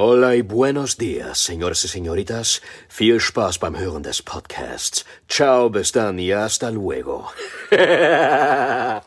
Hola y buenos días, señores y señoritas. Viel Spaß beim Hören des Podcasts. Ciao, bis dann y hasta luego.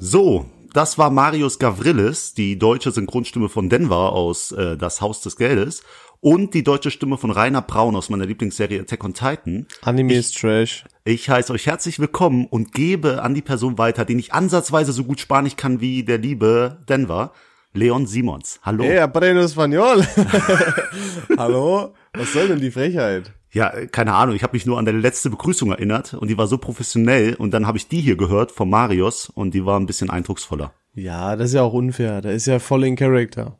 So, das war Marius Gavrilis, die deutsche Synchronstimme von Denver aus äh, Das Haus des Geldes und die deutsche Stimme von Rainer Braun aus meiner Lieblingsserie Attack on Titan. Anime ist Trash. Ich heiße euch herzlich willkommen und gebe an die Person weiter, die nicht ansatzweise so gut Spanisch kann wie der liebe Denver, Leon Simons. Hallo. Hey, aprendo español. Hallo? Was soll denn die Frechheit? Ja, keine Ahnung, ich habe mich nur an deine letzte Begrüßung erinnert und die war so professionell und dann habe ich die hier gehört von Marius und die war ein bisschen eindrucksvoller. Ja, das ist ja auch unfair. Da ist ja voll in Character.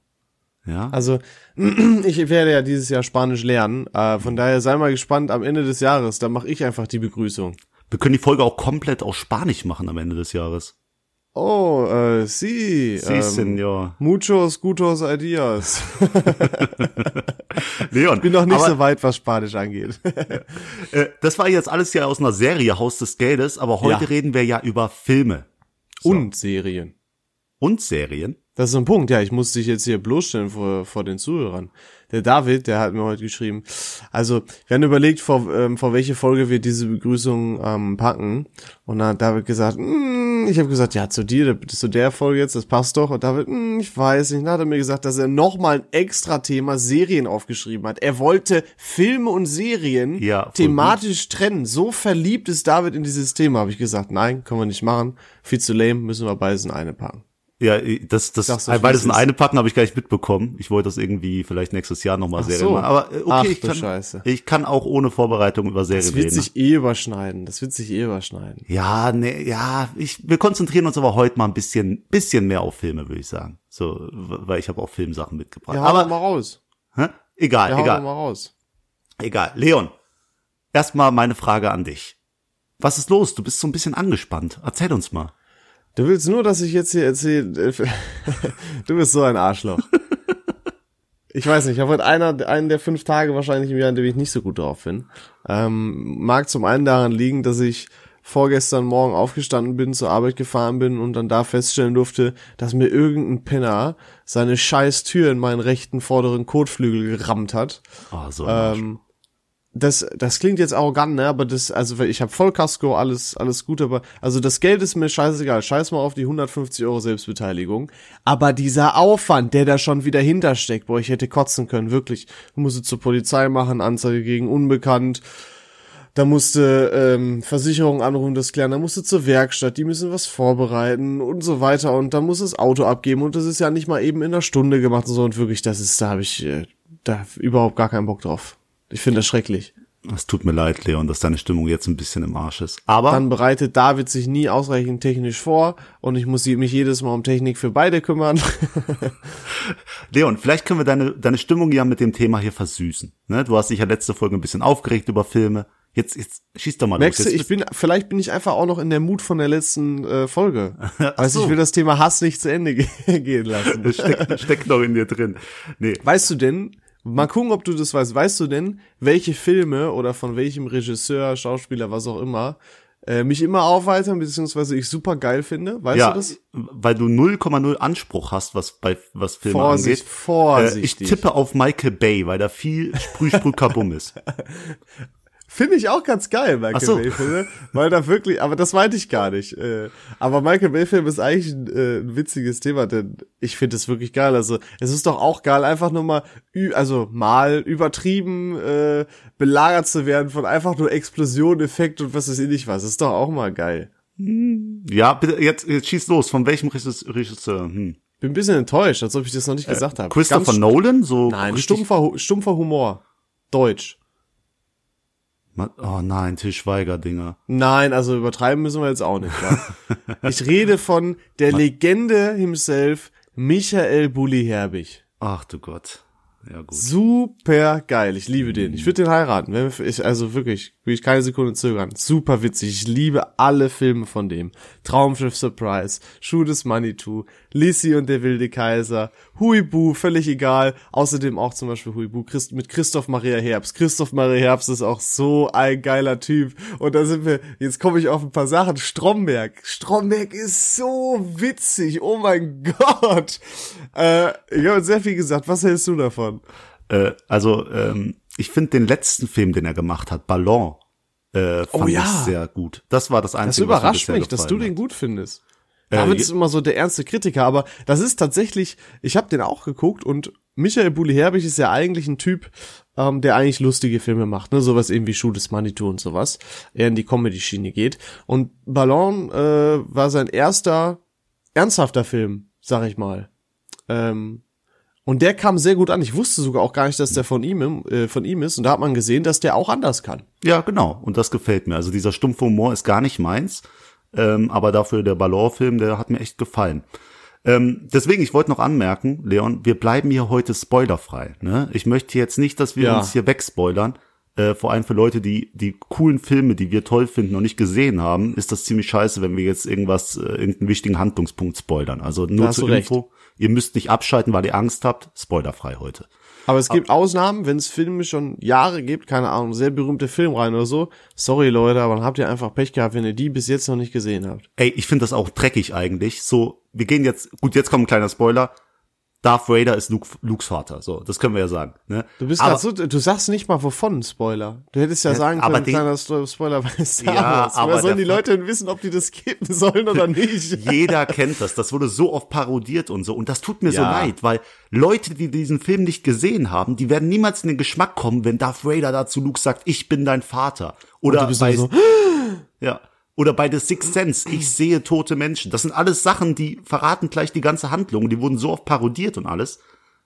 Ja. Also, ich werde ja dieses Jahr Spanisch lernen. Äh, von daher sei mal gespannt am Ende des Jahres. Da mache ich einfach die Begrüßung. Wir können die Folge auch komplett auf Spanisch machen am Ende des Jahres. Oh, äh, sí. Sí, señor. Muchos gutos ideas. Leon, Bin noch nicht aber, so weit, was Spanisch angeht. äh, das war jetzt alles ja aus einer Serie, Haus des Geldes, aber heute Ja. reden wir ja über Filme Und Serien. und Serien. Das ist so ein Punkt, ja, ich muss dich jetzt hier bloßstellen vor, vor den Zuhörern. Der David, der hat mir heute geschrieben, also wir haben überlegt, vor, ähm, vor welche Folge wir diese Begrüßung ähm, packen. Und dann hat David gesagt, mm, ich habe gesagt, ja, zu dir, zu der Folge jetzt, das passt doch. Und David, mm, ich weiß nicht. Dann hat er mir gesagt, dass er nochmal ein extra Thema Serien aufgeschrieben hat. Er wollte Filme und Serien Ja, thematisch trennen. So verliebt ist David in dieses Thema, habe ich gesagt, nein, können wir nicht machen. Viel zu lame, müssen wir beides in eine packen. Ja, das, das, wie beides es in eine packen habe ich gar nicht mitbekommen. Ich wollte das irgendwie vielleicht nächstes Jahr nochmal Serien so. machen. Aber äh, okay, Ach, ich, kann, Scheiße. ich kann auch ohne Vorbereitung über Serien Das wird reden. sich eh überschneiden. Das wird sich eh überschneiden. Ja, ne, ja, ich, wir konzentrieren uns aber heute mal ein bisschen, bisschen mehr auf Filme, würde ich sagen. So, weil ich habe auch Filmsachen mitgebracht. Ja, aber mal raus. hä? egal, Ja, egal, mal raus. egal. Leon, erstmal meine Frage an dich. Was ist los? Du bist so ein bisschen angespannt. Erzähl uns mal. Du willst nur, dass ich jetzt hier erzähle. du bist so ein Arschloch. Ich weiß nicht, ich habe heute einer, einen der fünf Tage wahrscheinlich im Jahr, in dem ich nicht so gut drauf bin. Ähm, mag zum einen daran liegen, dass ich vorgestern Morgen aufgestanden bin, zur Arbeit gefahren bin und dann da feststellen durfte, dass mir irgendein Penner seine scheiß Tür in meinen rechten vorderen Kotflügel gerammt hat. Oh, so ein. Ähm, das, das klingt jetzt arrogant, ne? Aber das, also ich habe Vollkasko, alles, alles gut, aber also das Geld ist mir scheißegal. Scheiß mal auf die 150 Euro Selbstbeteiligung. Aber dieser Aufwand, der da schon wieder hintersteckt, boah, ich hätte kotzen können, wirklich. Du musst zur Polizei machen, Anzeige gegen Unbekannt. Da musste ähm, Versicherung anrufen, das klären. Da musste zur Werkstatt, die müssen was vorbereiten und so weiter. Und dann muss das Auto abgeben. Und das ist ja nicht mal eben in einer Stunde gemacht und so. Und wirklich, das ist, da habe ich äh, da überhaupt gar keinen Bock drauf. Ich finde das schrecklich. Es tut mir leid, Leon, dass deine Stimmung jetzt ein bisschen im Arsch ist. Aber Dann bereitet David sich nie ausreichend technisch vor und ich muss mich jedes Mal um Technik für beide kümmern. Leon, vielleicht können wir deine, deine Stimmung ja mit dem Thema hier versüßen. Ne? Du hast dich ja letzte Folge ein bisschen aufgeregt über Filme. Jetzt, jetzt schieß doch mal Merkst du, los. Jetzt ich bin, vielleicht bin ich einfach auch noch in der Mut von der letzten äh, Folge. Also so. ich will das Thema Hass nicht zu Ende ge gehen lassen. Das steckt, steckt noch in dir drin. Nee. Weißt du denn, mal gucken, ob du das weißt, weißt du denn, welche Filme oder von welchem Regisseur, Schauspieler, was auch immer, äh, mich immer aufweitern, beziehungsweise ich super geil finde? Weißt ja, du das? weil du 0,0 Anspruch hast, was bei was Filme Vorsicht, angeht. Äh, vorsichtig. ich tippe auf Michael Bay, weil da viel Sprüh, Sprüh, Kabum ist. Finde ich auch ganz geil, Michael so. Bay Filme, weil da wirklich, aber das meinte ich gar nicht. Äh, aber Michael Bay Film ist eigentlich ein, äh, ein witziges Thema, denn ich finde es wirklich geil. Also es ist doch auch geil, einfach nur mal, ü also mal übertrieben äh, belagert zu werden von einfach nur Explosion, Effekt und was weiß ich nicht was. Das ist doch auch mal geil. Ja, bitte, jetzt, jetzt schieß los. Von welchem Regisseur? Hm. Bin ein bisschen enttäuscht, als ob ich das noch nicht gesagt habe. Christopher Ganz- Nolan? So Nein, stumpfer, stumpfer Humor. Deutsch. Oh nein, Til Schweiger-Dinger. Nein, also übertreiben müssen wir jetzt auch nicht. Ja? ich rede von der Legende himself, Michael Bulli Herbig. Ach du Gott. Ja, gut. Super geil. Ich liebe den. Ich würde den heiraten. Wenn wir- Ich, also wirklich, will ich keine Sekunde zögern. Super witzig. Ich liebe alle Filme von dem. Traumschiff Surprise, Schuh des Manitou, Lissy und der wilde Kaiser, Huibu, völlig egal. Außerdem auch zum Beispiel Huibu Christ mit Christoph Maria Herbst. Christoph Maria Herbst ist auch so ein geiler Typ. Und da sind wir, jetzt komme ich auf ein paar Sachen. Stromberg. Stromberg ist so witzig. Oh mein Gott. Äh, ich habe sehr viel gesagt. Was hältst du davon? Äh, also, ähm, ich finde den letzten Film, den er gemacht hat, Ballon, äh, fand Oh ja. ich sehr gut. Das war das Das Einzige, was mir überrascht mich, dass du den gut findest. Äh, David je- ist immer so der ernste Kritiker, aber das ist tatsächlich, ich habe den auch geguckt und Michael Bulli Herbig ist ja eigentlich ein Typ, ähm, der eigentlich lustige Filme macht, ne, sowas eben wie Schuh des Manitou und sowas, er in die Comedy-Schiene geht. Und Ballon äh, war sein erster ernsthafter Film, sag ich mal. Ähm, und der kam sehr gut an. Ich wusste sogar auch gar nicht, dass der von ihm, äh, von ihm ist. Und da hat man gesehen, dass der auch anders kann. Ja, genau. Und das gefällt mir. Also dieser stumpfe Humor ist gar nicht meins. Ähm, aber dafür der Ballon-Film, der hat mir echt gefallen. Ähm, deswegen, ich wollte noch anmerken, Leon, wir bleiben hier heute spoilerfrei. Ne? Ich möchte jetzt nicht, dass wir Ja. uns hier wegspoilern. Äh, vor allem für Leute, die die coolen Filme, die wir toll finden, noch nicht gesehen haben, ist das ziemlich scheiße, wenn wir jetzt irgendwas, äh, irgendeinen wichtigen Handlungspunkt spoilern. Also nur zur. Info. Ihr müsst nicht abschalten, weil ihr Angst habt. Spoilerfrei heute. Aber es gibt Ausnahmen, wenn es Filme schon Jahre gibt, keine Ahnung, sehr berühmte Filmreihen oder so. Sorry Leute, aber dann habt ihr einfach Pech gehabt, wenn ihr die bis jetzt noch nicht gesehen habt. Ey, ich finde das auch dreckig eigentlich. So, wir gehen jetzt, gut, jetzt kommt ein kleiner Spoiler. Darth Vader ist Luke, Lukes Vater. So, das können wir ja sagen. Ne? Du bist Aber- so, du sagst nicht mal wovon Spoiler. Du hättest ja, sagen aber können, den- kleiner Spoiler bei Star Ja, Wars. aber Woher sollen die Leute denn wissen, ob die das skippen sollen oder nicht? Jeder kennt das. Das wurde so oft parodiert und so. Und das tut mir so Ja. leid, weil Leute, die diesen Film nicht gesehen haben, die werden niemals in den Geschmack kommen, wenn Darth Vader dazu Luke sagt, ich bin dein Vater. Oder du bist bei, so, ja. Oder bei The Sixth Sense, ich sehe tote Menschen. Das sind alles Sachen, die verraten gleich die ganze Handlung. Die wurden so oft parodiert und alles.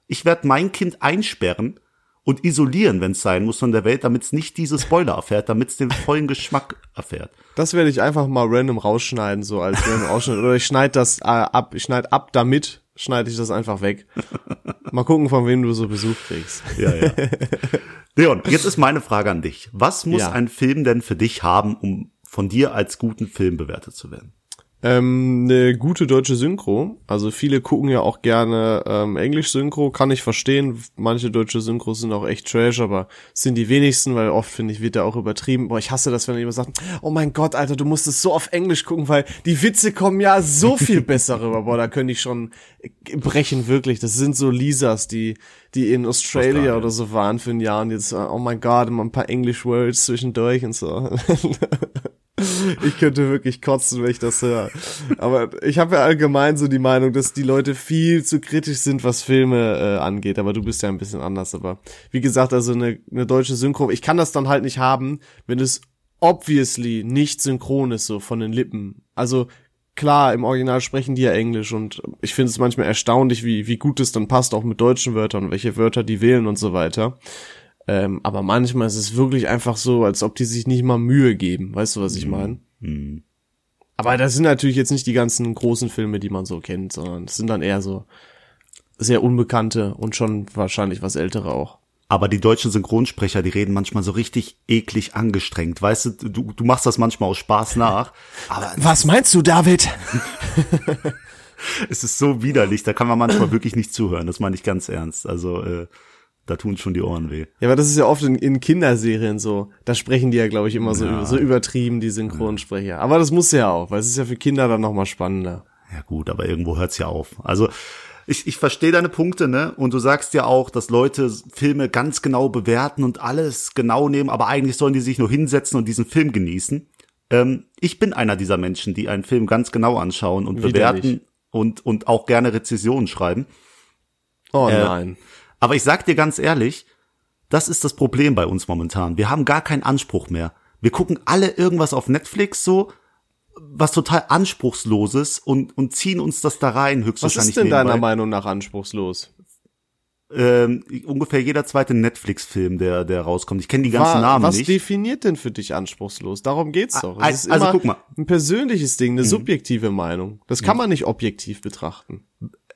Ich werde mein Kind einsperren und isolieren, wenn es sein muss, von der Welt, damit es nicht diese Spoiler erfährt, damit es den vollen Geschmack erfährt. Das werde ich einfach mal random rausschneiden, so als random Ausschnitt. Oder ich schneide das äh, ab, ich schneide ab damit, schneide ich das einfach weg. Mal gucken, von wem du so Besuch kriegst. Ja, ja. Leon, jetzt ist meine Frage an dich. Was muss Ja. ein Film denn für dich haben, um von dir als guten Film bewertet zu werden? Ähm, eine gute deutsche Synchro. Also viele gucken ja auch gerne ähm, Englisch-Synchro, kann ich verstehen. Manche deutsche Synchros sind auch echt trash, aber sind die wenigsten, weil oft, finde ich, wird da auch übertrieben. Boah, ich hasse das, wenn jemand sagt, oh mein Gott, Alter, du musst es so auf Englisch gucken, weil die Witze kommen ja so viel besser rüber. Boah, da könnte ich schon brechen, wirklich. Das sind so Lisas, die, die in Australia Australien. oder so waren für ein Jahr und jetzt, oh mein Gott, immer ein paar English-Words zwischendurch und so. Ich könnte wirklich kotzen, wenn ich das höre. Aber ich habe ja allgemein so die Meinung, dass die Leute viel zu kritisch sind, was Filme äh, angeht. Aber du bist ja ein bisschen anders. Aber wie gesagt, also eine, eine deutsche Synchro, ich kann das dann halt nicht haben, wenn es obviously nicht synchron ist, so von den Lippen. Also klar, im Original sprechen die ja Englisch und ich finde es manchmal erstaunlich, wie, wie gut es dann passt, auch mit deutschen Wörtern, welche Wörter die wählen und so weiter. Ähm, aber manchmal ist es wirklich einfach so, als ob die sich nicht mal Mühe geben. Weißt du, was ich meine? Aber das sind natürlich jetzt nicht die ganzen großen Filme, die man so kennt, sondern es sind dann eher so sehr unbekannte und schon wahrscheinlich was ältere auch. Aber die deutschen Synchronsprecher, die reden manchmal so richtig eklig angestrengt. Weißt du, du, du machst das manchmal aus Spaß nach. Aber Was meinst du, David? es ist so widerlich, da kann man manchmal wirklich nicht zuhören. Das meine ich ganz ernst. Also, äh, da tun schon die Ohren weh. Ja, aber das ist ja oft in, in Kinderserien so. Da sprechen die ja, glaube ich, immer so, über, so übertrieben, die Synchronsprecher. Aber das muss ja auch, weil es ist ja für Kinder dann nochmal spannender. Ja gut, aber irgendwo hört's ja auf. Also ich, ich verstehe deine Punkte, ne? Und du sagst ja auch, dass Leute Filme ganz genau bewerten und alles genau nehmen, aber eigentlich sollen die sich nur hinsetzen und diesen Film genießen. Ähm, ich bin einer dieser Menschen, die einen Film ganz genau anschauen und Widerlich. bewerten und, und auch gerne Rezensionen schreiben. Oh Äh, nein. Aber ich sag dir ganz ehrlich, das ist das Problem bei uns momentan. Wir haben gar keinen Anspruch mehr. Wir gucken alle irgendwas auf Netflix so, was total anspruchsloses und, und ziehen uns das da rein, Was höchstwahrscheinlich. ist denn deiner nebenbei. Meinung nach anspruchslos? Ähm, ungefähr jeder zweite Netflix-Film, der, der rauskommt. Ich kenne die ganzen Wa- Namen was nicht. definiert denn für dich anspruchslos? Darum geht's doch. Es also immer guck mal. Mhm. ein persönliches Ding, eine subjektive Meinung. Das kann man nicht objektiv betrachten.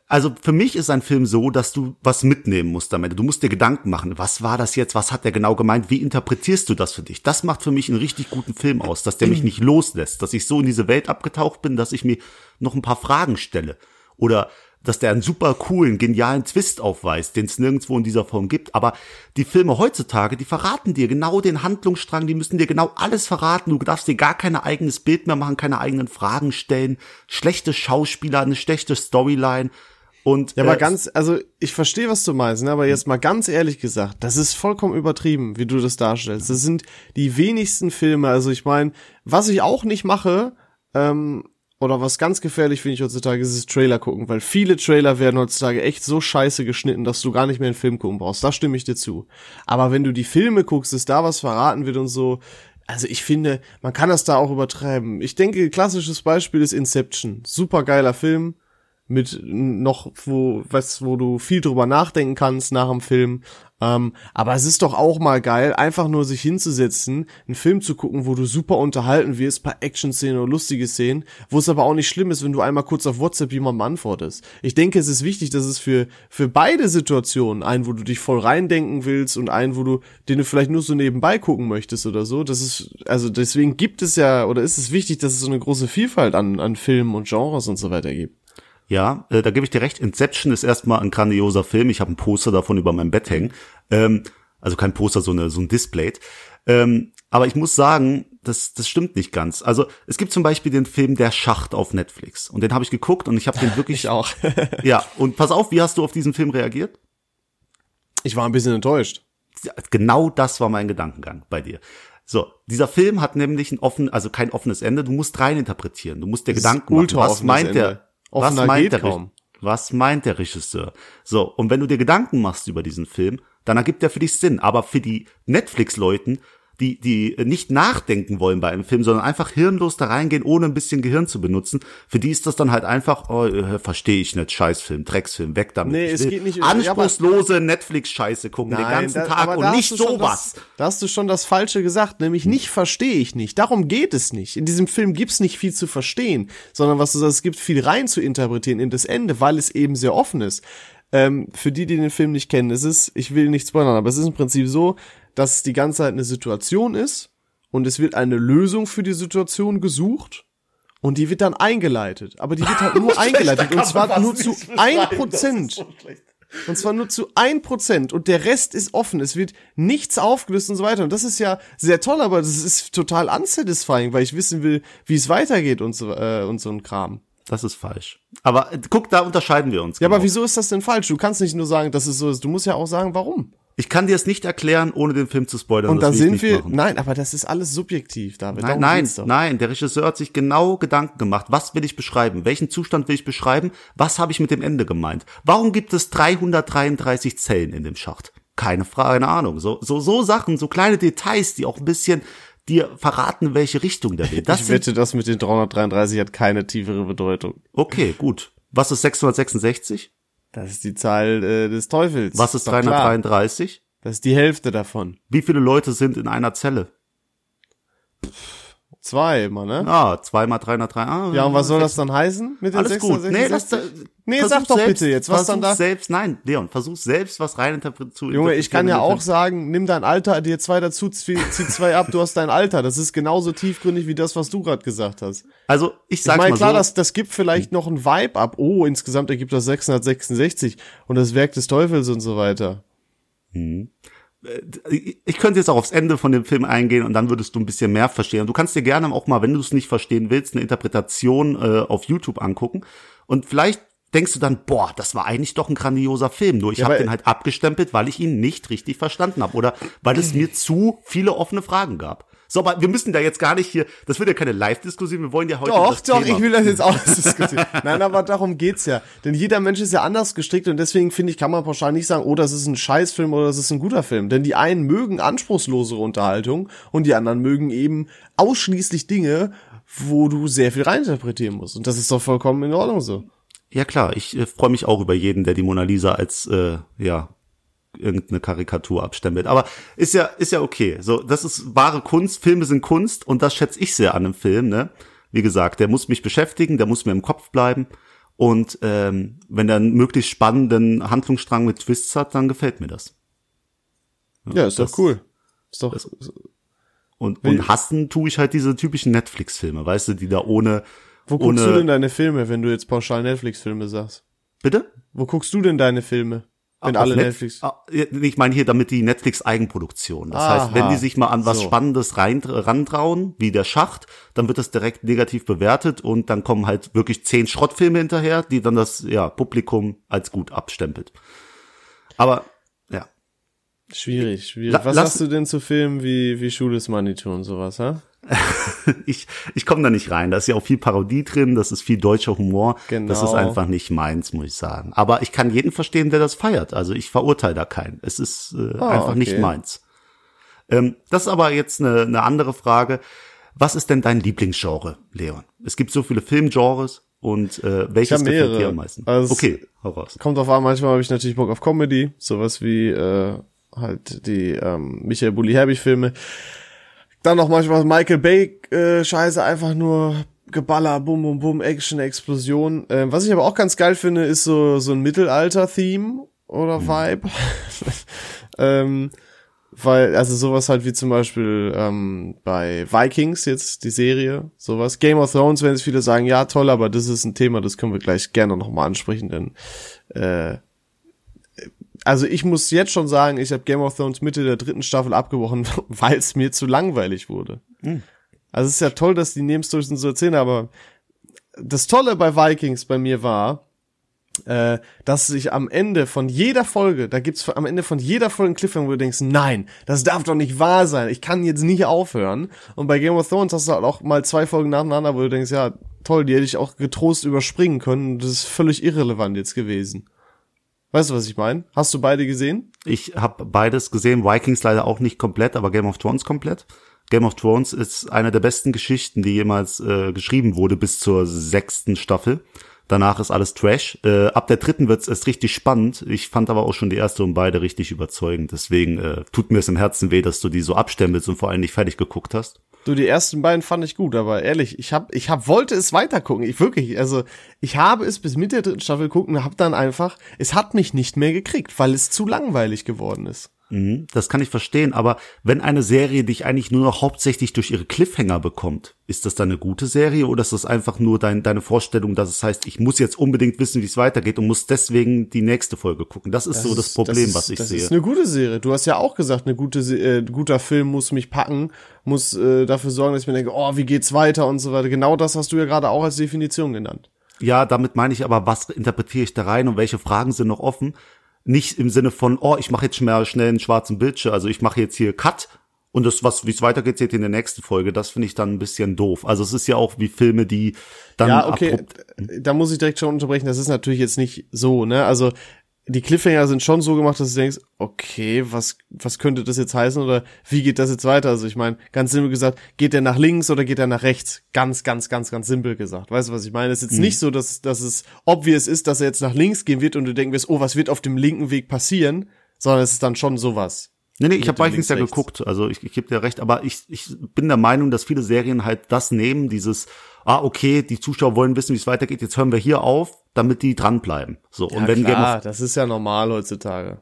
Also für mich ist ein Film so, dass du was mitnehmen musst damit. Du musst dir Gedanken machen, was war das jetzt, was hat der genau gemeint, wie interpretierst du das für dich? Das macht für mich einen richtig guten Film aus, dass der mich nicht loslässt, dass ich so in diese Welt abgetaucht bin, dass ich mir noch ein paar Fragen stelle. Oder dass der einen super coolen, genialen Twist aufweist, den es nirgendwo in dieser Form gibt. Aber die Filme heutzutage, die verraten dir genau den Handlungsstrang, die müssen dir genau alles verraten. Du darfst dir gar kein eigenes Bild mehr machen, keine eigenen Fragen stellen. Schlechte Schauspieler, eine schlechte Storyline. Und, Ja, aber äh, ganz, also ich verstehe, was du meinst, ne? aber jetzt mal ganz ehrlich gesagt, das ist vollkommen übertrieben, wie du das darstellst. Das sind die wenigsten Filme. Also ich meine, was ich auch nicht mache, ähm, oder was ganz gefährlich finde ich heutzutage, ist das Trailer gucken, weil viele Trailer werden heutzutage echt so scheiße geschnitten, dass du gar nicht mehr einen Film gucken brauchst. Da stimme ich dir zu. Aber wenn du die Filme guckst, dass da was verraten wird und so, also ich finde, man kann das da auch übertreiben. Ich denke, klassisches Beispiel ist Inception. Super geiler Film mit noch wo was wo du viel drüber nachdenken kannst nach dem Film. Ähm, aber es ist doch auch mal geil einfach nur sich hinzusetzen einen Film zu gucken wo du super unterhalten wirst paar Action Szenen oder lustige Szenen wo es aber auch nicht schlimm ist wenn du einmal kurz auf WhatsApp jemandem antwortest. Ich denke es ist wichtig dass es für für beide Situationen einen wo du dich voll reindenken willst und einen wo du den du vielleicht nur so nebenbei gucken möchtest oder so. Das ist also deswegen gibt es ja oder ist es wichtig dass es so eine große Vielfalt an an Filmen und Genres und so weiter gibt Ja, äh, da gebe ich dir recht. Inception ist erstmal ein grandioser Film. Ich habe ein Poster davon über meinem Bett hängen. Ähm, also kein Poster, so, eine, so ein Display. Ähm, aber ich muss sagen, das, das stimmt nicht ganz. Also es gibt zum Beispiel den Film Der Schacht auf Netflix. Und den habe ich geguckt und ich habe den wirklich. ich auch ja, und pass auf, wie hast du auf diesen Film reagiert? Ich war ein bisschen enttäuscht. Genau das war mein Gedankengang bei dir. So, dieser Film hat nämlich ein offen, also kein offenes Ende. Du musst rein interpretieren. Du musst dir Das Gedanken machen. Was meint Ende. Der? Was Offener meint der? kaum. Was meint der Regisseur? So, und wenn du dir Gedanken machst über diesen Film, dann ergibt er für dich Sinn. Aber für die Netflix-Leuten, die, die nicht nachdenken wollen bei einem Film, sondern einfach hirnlos da reingehen, ohne ein bisschen Gehirn zu benutzen, für die ist das dann halt einfach, oh, äh, verstehe ich nicht, Scheißfilm, Drecksfilm, weg damit. Nee, Ich es geht nicht- Anspruchslose Netflix-Scheiße gucken den ganzen da- Tag und nicht sowas. Das, da hast du schon das Falsche gesagt, nämlich nicht verstehe ich nicht. Darum geht es nicht. In diesem Film gibt's nicht viel zu verstehen, sondern was du sagst, es gibt viel rein zu interpretieren in das Ende, weil es eben sehr offen ist. Ähm, für die, die den Film nicht kennen, es ist, ich will nicht spoilern, aber es ist im Prinzip so, dass es die ganze Zeit eine Situation ist und es wird eine Lösung für die Situation gesucht und die wird dann eingeleitet. Aber die wird halt nur eingeleitet und zwar nur zu ein Prozent. Und zwar nur zu ein Prozent und der Rest ist offen. Es wird nichts aufgelöst und so weiter. Und das ist ja sehr toll, aber das ist total unsatisfying, weil ich wissen will, wie es weitergeht und so, äh, und so ein Kram. Das ist falsch. Aber äh, guck, da unterscheiden wir uns. Ja, aber genau. wieso ist das denn falsch? Du kannst nicht nur sagen, dass es so ist. Du musst ja auch sagen, warum. Ich kann dir es nicht erklären, ohne den Film zu spoilern. Und da sind wir, machen. nein, aber das ist alles subjektiv, David. Nein, nein, nein, der Regisseur hat sich genau Gedanken gemacht. Was will ich beschreiben? Welchen Zustand will ich beschreiben? Was habe ich mit dem Ende gemeint? Warum gibt es 333 Zellen in dem Schacht? Keine Frage, keine Ahnung. So, so, so Sachen, so kleine Details, die auch ein bisschen dir verraten, welche Richtung der will. Das ich wette, das mit den 333 hat keine tiefere Bedeutung. okay, gut. Was ist 666? Das ist die Zahl äh, des Teufels. Was ist doch klar. 333? Das ist die Hälfte davon. Wie viele Leute sind in einer Zelle? Zwei immer, ne? Ah, zwei mal 303. Ah, Ja, und was soll das dann heißen mit den Alles gut. 666? Nee, lass da, Nee, sag doch selbst, bitte jetzt, was dann da- selbst, nein, Leon, versuch selbst was rein zu Junge, ich kann ja interpretieren auch sagen, nimm dein Alter, dir zwei dazu, zieh, zwei ab, du hast dein Alter. Das ist genauso tiefgründig wie das, was du gerade gesagt hast. Also, ich Ich sag's meine, mal klar, so. das, das gibt vielleicht noch ein Vibe ab. Oh, insgesamt ergibt das 666 und das Werk des Teufels und so weiter. Ich könnte jetzt auch aufs Ende von dem Film eingehen und dann würdest du ein bisschen mehr verstehen. Und du kannst dir gerne auch mal, wenn du es nicht verstehen willst, eine Interpretation äh, auf YouTube angucken. Und vielleicht denkst du dann, boah, das war eigentlich doch ein grandioser Film. Nur ich Ja, habe den halt abgestempelt, weil ich ihn nicht richtig verstanden habe oder weil es mir zu viele offene Fragen gab. So, aber wir müssen da jetzt gar nicht hier, das wird ja keine Live-Diskussion, wir wollen ja heute Doch, doch, Thema. ich will das jetzt auch nicht diskutieren. Nein, aber darum geht's ja. Denn jeder Mensch ist ja anders gestrickt und deswegen finde ich, kann man pauschal nicht sagen, oh, das ist ein Scheißfilm oder das ist ein guter Film. Denn die einen mögen anspruchslosere Unterhaltung und die anderen mögen eben ausschließlich Dinge, wo du sehr viel reininterpretieren musst. Und das ist doch vollkommen in Ordnung so. Ja klar, ich äh, freue mich auch über jeden, der die Mona Lisa als äh, ja irgendeine Karikatur abstempelt. Aber ist ja ist ja okay. So, das ist wahre Kunst. Filme sind Kunst und das schätze ich sehr an einem Film. Ne, wie gesagt, der muss mich beschäftigen, der muss mir im Kopf bleiben Und ähm, wenn er einen möglichst spannenden Handlungsstrang mit Twists hat, dann gefällt mir das. Ja, ist das- doch cool. Ist doch, Und, und hassen tue ich halt diese typischen Netflix-Filme, weißt du, die da ohne. wo ohne, guckst du denn deine Filme, wenn du jetzt pauschal Netflix-Filme sagst? Bitte? Wo guckst du denn deine Filme? Wenn alle Net- Netflix. Ah, Ich meine hier damit die Netflix-Eigenproduktion. Das heißt, wenn Aha. die sich mal an was So. Spannendes rein, rantrauen, wie der Schacht, dann wird das direkt negativ bewertet und dann kommen halt wirklich zehn Schrottfilme hinterher, die dann das ja, Publikum als gut abstempelt. Aber ja, Schwierig, schwierig. La- Was lass- sagst du denn zu Filmen wie, wie Schule ist Manitou und sowas, ha? ich, ich komme da nicht rein. Da ist ja auch viel Parodie drin, das ist viel deutscher Humor. Genau. Das ist einfach nicht meins, muss ich sagen. Aber ich kann jeden verstehen, der das feiert. Also ich verurteile da keinen. Es ist äh, Ah, einfach okay. nicht meins. Ähm, das ist aber jetzt eine, eine andere Frage. Was ist denn dein Lieblingsgenre, Leon? Es gibt so viele Filmgenres und äh, welches gefällt dir am meisten? Also- okay, hau raus. Kommt drauf an, manchmal habe ich natürlich Bock auf Comedy, sowas wie äh, halt die ähm, Michael Bulli Herbig Filme. Dann noch manchmal Michael Bay äh, Scheiße, einfach nur Geballer, Bum Bum Bum, Action, Explosion. Ähm, was ich aber auch ganz geil finde, ist so so ein Mittelalter-Theme oder Vibe. ähm, weil, also sowas halt wie zum Beispiel ähm, bei Vikings jetzt, die Serie, sowas. Game of Thrones, wenn es viele sagen, ja, toll, aber das ist ein Thema, das können wir gleich gerne nochmal ansprechen, denn äh, also ich muss jetzt schon sagen, ich habe Game of Thrones Mitte der dritten Staffel abgebrochen, weil es mir zu langweilig wurde. Also es ist ja toll, dass die Nebenstories so erzählen, aber das Tolle bei Vikings bei mir war, äh, dass sich am Ende von jeder Folge, da gibt's am Ende von jeder Folge einen Cliffhanger, wo du denkst, nein, das darf doch nicht wahr sein, ich kann jetzt nicht aufhören. Und bei Game of Thrones hast du halt auch mal zwei Folgen nacheinander, wo du denkst, ja, toll, die hätte ich auch getrost überspringen können. Das ist völlig irrelevant jetzt gewesen. Weißt du, was ich meine? Hast du beide gesehen? Ich habe beides gesehen, Vikings leider auch nicht komplett, aber Game of Thrones komplett. Game of Thrones ist eine der besten Geschichten, die jemals äh, geschrieben wurde, bis zur sechsten Staffel. Danach ist alles Trash. Äh, ab der dritten wird's erst richtig spannend. Ich fand aber auch schon die erste und beide richtig überzeugend. Deswegen äh, tut mir es im Herzen weh, dass du die so abstempelst und vor allem nicht fertig geguckt hast. Du, die ersten beiden fand ich gut, aber ehrlich, ich hab, ich hab, wollte es weitergucken. Ich wirklich, also, ich habe es bis Mitte der dritten Staffel geguckt und hab dann einfach, es hat mich nicht mehr gekriegt, weil es zu langweilig geworden ist. Mhm, das kann ich verstehen, aber wenn eine Serie dich eigentlich nur noch hauptsächlich durch ihre Cliffhanger bekommt, ist das dann eine gute Serie oder ist das einfach nur dein, deine Vorstellung, dass es heißt, ich muss jetzt unbedingt wissen, wie es weitergeht und muss deswegen die nächste Folge gucken? Das ist so das Problem, ist, was ich das sehe. ist eine gute Serie. Du hast ja auch gesagt, eine gute, äh, guter Film muss mich packen, muss äh, dafür sorgen, dass ich mir denke, oh, wie geht's weiter und so weiter. Genau das hast du ja gerade auch als Definition genannt. Ja, damit meine ich aber, was interpretiere ich da rein und welche Fragen sind noch offen? Nicht im Sinne von, oh, ich mache jetzt schnell, schnell einen schwarzen Bildschirm, also ich mache jetzt hier Cut und das, was wie es weitergeht, seht ihr in der nächsten Folge. Das finde ich dann ein bisschen doof. Also es ist ja auch wie Filme, die dann Ja, okay, da muss ich direkt schon unterbrechen. Das ist natürlich jetzt nicht so, ne? Also die Cliffhanger sind schon so gemacht, dass du denkst, okay, was was könnte das jetzt heißen oder wie geht das jetzt weiter? Also ich meine, ganz simpel gesagt, geht der nach links oder geht er nach rechts? Ganz, ganz, ganz, ganz simpel gesagt. Weißt du, was ich meine? Es ist jetzt nicht so, dass dass es obvious ist, dass er jetzt nach links gehen wird und du denken wirst, oh, was wird auf dem linken Weg passieren? Sondern es ist dann schon sowas. Nee, nee, ich habe Vikings ja geguckt, also ich, ich gebe dir recht, aber ich, ich bin der Meinung, dass viele Serien halt das nehmen, dieses, ah, okay, die Zuschauer wollen wissen, wie es weitergeht, jetzt hören wir hier auf, damit die dranbleiben. So, und wenn Game klar, of, das ist ja normal heutzutage.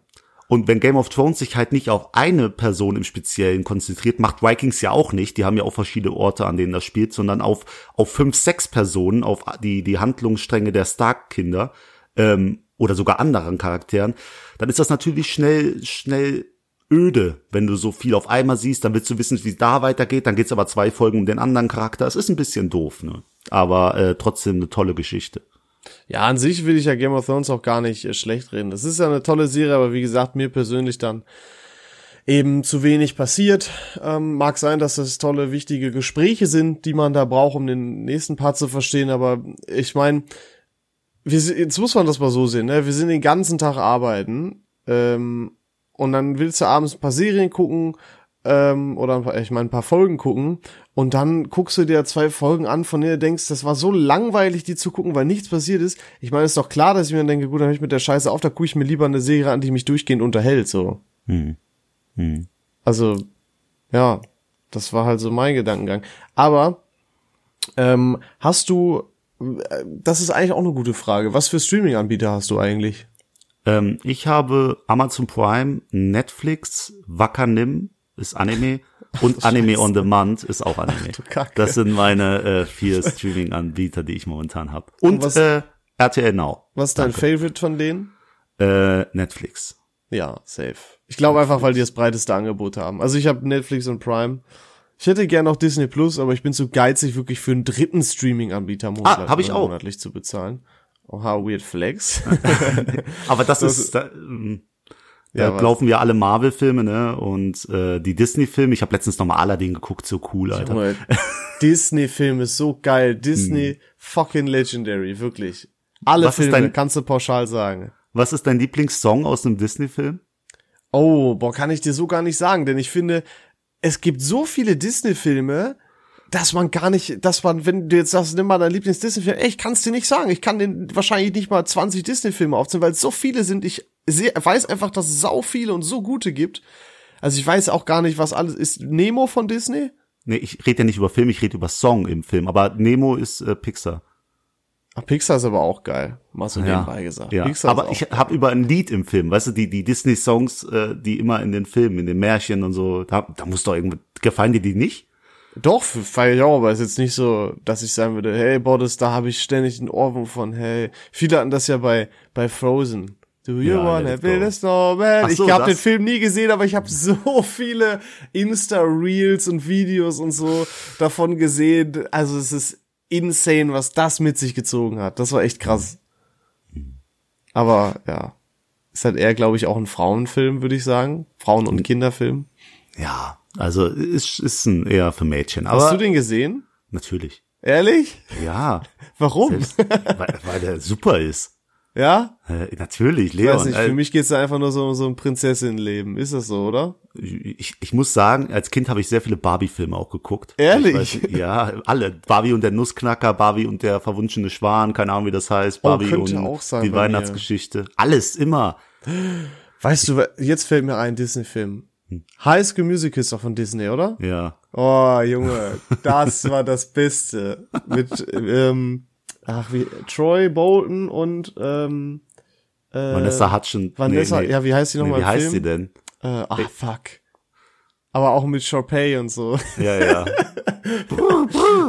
und wenn Game of Thrones sich halt nicht auf eine Person im Speziellen konzentriert, macht Vikings ja auch nicht, die haben ja auch verschiedene Orte, an denen das spielt, sondern auf, auf fünf, sechs Personen, auf die, die Handlungsstränge der Stark-Kinder, ähm, oder sogar anderen Charakteren, dann ist das natürlich schnell, schnell öde, wenn du so viel auf einmal siehst, dann willst du wissen, wie es da weitergeht, dann geht's aber zwei Folgen um den anderen Charakter. Es ist ein bisschen doof, ne? Aber äh, trotzdem eine tolle Geschichte. Ja, an sich will ich ja Game of Thrones auch gar nicht äh, schlecht reden. Das ist ja eine tolle Serie, aber wie gesagt, mir persönlich dann eben zu wenig passiert. Ähm, mag sein, dass das tolle, wichtige Gespräche sind, die man da braucht, um den nächsten Part zu verstehen, aber ich meine, jetzt muss man das mal so sehen, ne? Wir sind den ganzen Tag arbeiten ähm, und dann willst du abends ein paar Serien gucken ähm, oder ein paar, ich meine ein paar Folgen gucken und dann guckst du dir zwei Folgen an, von denen du denkst, das war so langweilig, die zu gucken, weil nichts passiert ist. Ich meine, ist doch klar, dass ich mir dann denke, gut, dann hör ich mit der Scheiße auf, da gucke ich mir lieber eine Serie an, die mich durchgehend unterhält, so. Hm. Hm. Also, ja, das war halt so mein Gedankengang. Aber ähm, hast du das ist eigentlich auch eine gute Frage. Was für Streaming-Anbieter hast du eigentlich? Ähm, ich habe Amazon Prime, Netflix, Wakanim ist Anime und Anime on Demand ist auch Anime. Kacke. das sind meine äh, vier Streaming-Anbieter, die ich momentan habe. Und was- äh, RTL Now, Was ist dein Favorite von denen? äh, Netflix. Ja, safe. Ich glaube einfach, weil die das breiteste Angebot haben. Also ich habe Netflix und Prime. Ich hätte gern auch Disney Plus, aber ich bin zu geizig, wirklich für einen dritten Streaming-Anbieter monat hab ich auch. monatlich zu bezahlen. Oha, weird flex. Aber das, ist, da, ähm, Ja, was? laufen ja alle Marvel-Filme, ne? Und äh, die Disney-Filme. Ich habe letztens noch mal Aladdin geguckt, so cool, Alter. Junge, Disney-Film ist so geil. Disney Hm. fucking legendary, wirklich. Alle Was ist Filme, dein- kannst du pauschal sagen. Was ist dein Lieblingssong aus einem Disney-Film? Oh, boah, kann ich dir so gar nicht sagen, denn ich finde, es gibt so viele Disney-Filme, dass man gar nicht, dass man, wenn du jetzt sagst, nimm mal deinen Lieblings-Disney-Film, ey, ich kann es dir nicht sagen. Ich kann den wahrscheinlich nicht mal 20 Disney-Filme aufzählen, weil es so viele sind. Ich weiß einfach, dass es sau viele und so gute gibt. Also ich weiß auch gar nicht, was alles ist. Nemo von Disney? Nee, ich rede ja nicht über Film, ich rede über Song im Film. Aber Nemo ist äh, Pixar. Ah, Pixar ist aber auch geil. Mal so Ja, nebenbei gesagt. ja. Pixar aber ich habe über ein Lied im Film, weißt du, die die Disney Songs, äh, die immer in den Filmen, in den Märchen und so, da, da muss doch irgendwie gefallen dir die nicht? Doch, feier ich auch, aber es ist jetzt nicht so, dass ich sagen würde, hey, das, da habe ich ständig einen Ohrwurm von, hey. Viele hatten das ja bei, bei Frozen. Do you Ja, wanna build a snowman? Ach ich so, habe den Film nie gesehen, aber ich habe so viele Insta-Reels und Videos und so davon gesehen. Also es ist insane, was das mit sich gezogen hat. Das war echt krass. Aber ja, ist halt eher, glaube ich, auch ein Frauenfilm, würde ich sagen. Frauen- und Kinderfilm. Ja, also ist ist ein eher für Mädchen, aber Hast du den gesehen? natürlich. Ehrlich? Ja, Warum? selbst, weil, weil der super ist. Ja? Äh, natürlich, Ich Leon. weiß nicht, äh, für mich geht's da einfach nur so, so ein Prinzessinnenleben. Ist das so, oder? ich, ich muss sagen, als Kind habe ich sehr viele Barbie-Filme auch geguckt. Ehrlich? Ich weiß, ja, alle. Barbie und der Nussknacker, Barbie und der verwunschene Schwan, keine Ahnung, wie das heißt. Barbie Oh, und sein die bei mir. Weihnachtsgeschichte. Alles, immer. Weißt du, jetzt fällt mir ein Disney-Film. High School Musical ist doch von Disney, oder? Ja. Oh, Junge, das war das Beste. Mit, ähm, ach, wie, Troy Bolton und, ähm, äh, Vanessa Hudgens. Vanessa, ja, wie heißt sie nochmal Wie im heißt Film? sie denn? Äh, ach, fuck. Aber auch mit Sharpay und so. Ja, ja.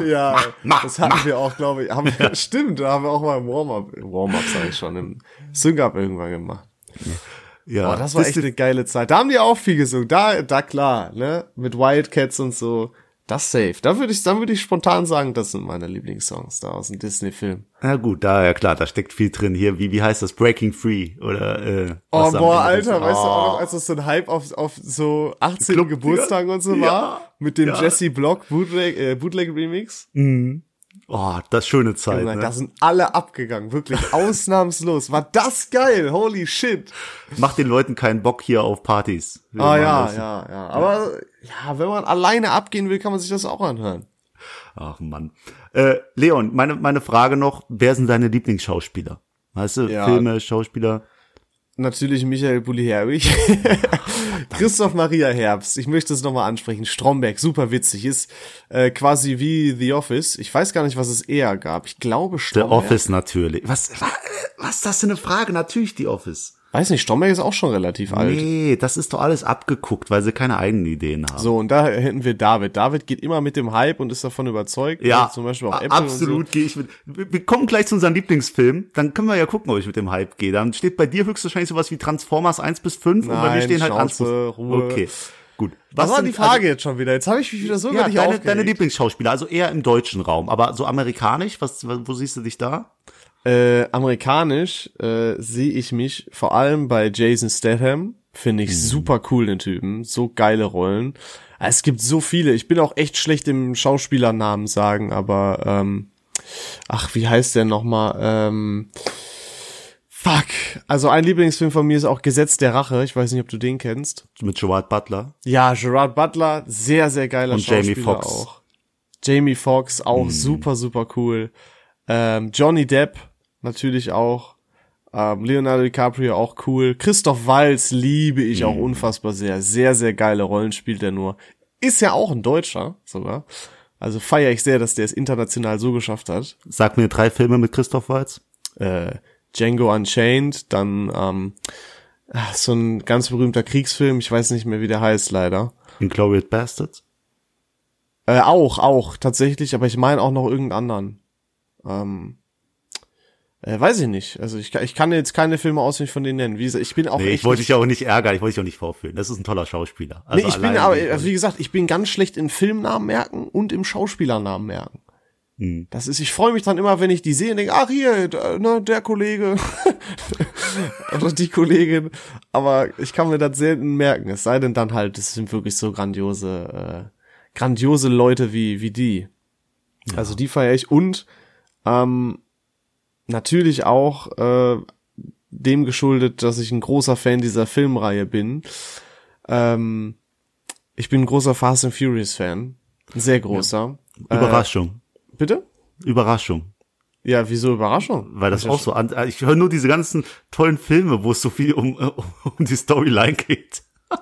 Ja, das hatten wir auch, glaube ich. Haben wir, stimmt, da haben wir auch mal im Warm-Up, Warm-Up sag ich schon, im Sync-Up irgendwann gemacht. ja. Boah, das war echt eine geile Zeit. Da haben die auch viel gesungen. Da, da klar, ne? Mit Wildcats und so. Das safe. Da würde ich, dann würde ich spontan sagen, das sind meine Lieblingssongs da aus dem Disney-Film. Na gut, da, ja klar, da steckt viel drin hier. Wie, wie heißt das? Breaking Free oder, äh, Oh, boah. Alter, weißt du auch noch, Oh. als das so ein Hype auf, auf so 18 Club- Geburtstagen und so Ja. war? Mit dem Ja. Jesse Block Bootleg, äh, Bootleg Remix? Oh, das schöne Zeit, Junge, ne? Da sind alle abgegangen, wirklich ausnahmslos. War das geil, holy shit. Macht den Leuten keinen Bock hier auf Partys. Ah ja, das. ja, ja. Aber ja, wenn man alleine abgehen will, kann man sich das auch anhören. Ach Mann. Äh, Leon, meine, meine Frage noch, wer sind deine Lieblingsschauspieler? Weißt du, Ja. Filme, Schauspieler? Natürlich Michael Bulli-Herbig. Christoph Maria Herbst, ich möchte es nochmal ansprechen. Stromberg, super witzig, ist äh, quasi wie The Office. Ich weiß gar nicht, was es eher gab. Ich glaube The Stromberg. Office natürlich. Was, was, was ist das für eine Frage? Natürlich The Office. Weiß nicht, Stromberg ist auch schon relativ alt. Nee, das ist doch alles abgeguckt, weil sie keine eigenen Ideen haben. So, und da hätten wir David. David geht immer mit dem Hype und ist davon überzeugt. Ja, Also zum Beispiel auch Apple absolut gehe ich mit. Wir kommen gleich zu unserem Lieblingsfilm. Dann können wir ja gucken, ob ich mit dem Hype gehe. Dann steht bei dir höchstwahrscheinlich sowas wie Transformers 1 bis 5 und bei mir Nein, stehen halt Schnauze, 1 bis Ruhe. Okay, gut. Was war die Frage jetzt schon wieder? Jetzt habe ich mich wieder so Also, ja, deine, aufgeregt. deine Lieblingsschauspieler, also eher im deutschen Raum, aber so amerikanisch, was, wo siehst du dich da? Äh, amerikanisch äh, sehe ich mich vor allem bei Jason Statham. Finde ich super cool, den Typen. So geile Rollen. Es gibt so viele. Ich bin auch echt schlecht im Schauspielernamen sagen, aber ähm, ach, wie heißt der nochmal? Ähm, fuck. Also ein Lieblingsfilm von mir ist auch Gesetz der Rache. Ich weiß nicht, ob du den kennst. Mit Gerard Butler. Ja, Gerard Butler, sehr, sehr geiler Und Jamie Schauspieler Foxx. auch. Jamie Foxx auch super, super cool. Ähm, Johnny Depp natürlich auch. Ähm, Leonardo DiCaprio auch cool. Christoph Waltz liebe ich auch unfassbar sehr. Sehr, sehr geile Rollen spielt er nur. Ist ja auch ein Deutscher sogar. Also feiere ich sehr, dass der es international so geschafft hat. Sag mir drei Filme mit Christoph Waltz. Äh, Django Unchained, dann ähm, ach, so ein ganz berühmter Kriegsfilm, ich weiß nicht mehr, wie der heißt, leider. Inglourious Bastards. Äh, auch, auch, tatsächlich, aber ich meine auch noch irgendeinen anderen. Ähm, äh, weiß ich nicht. Also ich, ich kann jetzt keine Filme auswendig von denen nennen. Wie gesagt, ich bin auch Nee, ich wollte dich auch nicht ärgern, ich wollte dich auch nicht vorführen. Das ist ein toller Schauspieler. Also nee, ich bin aber, also wie gesagt, ich bin ganz schlecht in Filmnamen merken und im Schauspielernamen merken. Hm. Das ist, ich freue mich dann immer, wenn ich die sehe und denke, ach hier, da, ne, der Kollege oder die Kollegin. Aber ich kann mir das selten merken. Es sei denn dann halt, es sind wirklich so grandiose, äh, grandiose Leute wie wie die. Also die feiere ich und ähm, natürlich auch äh, dem geschuldet, dass ich ein großer Fan dieser Filmreihe bin. Ähm, ich bin ein großer Fast and Furious Fan. Ein sehr großer. Überraschung. Äh, bitte? Überraschung. Ja, wieso Überraschung? Weil das Ja, auch so an, ich höre nur diese ganzen tollen Filme, wo es so viel um, äh, um die Storyline geht.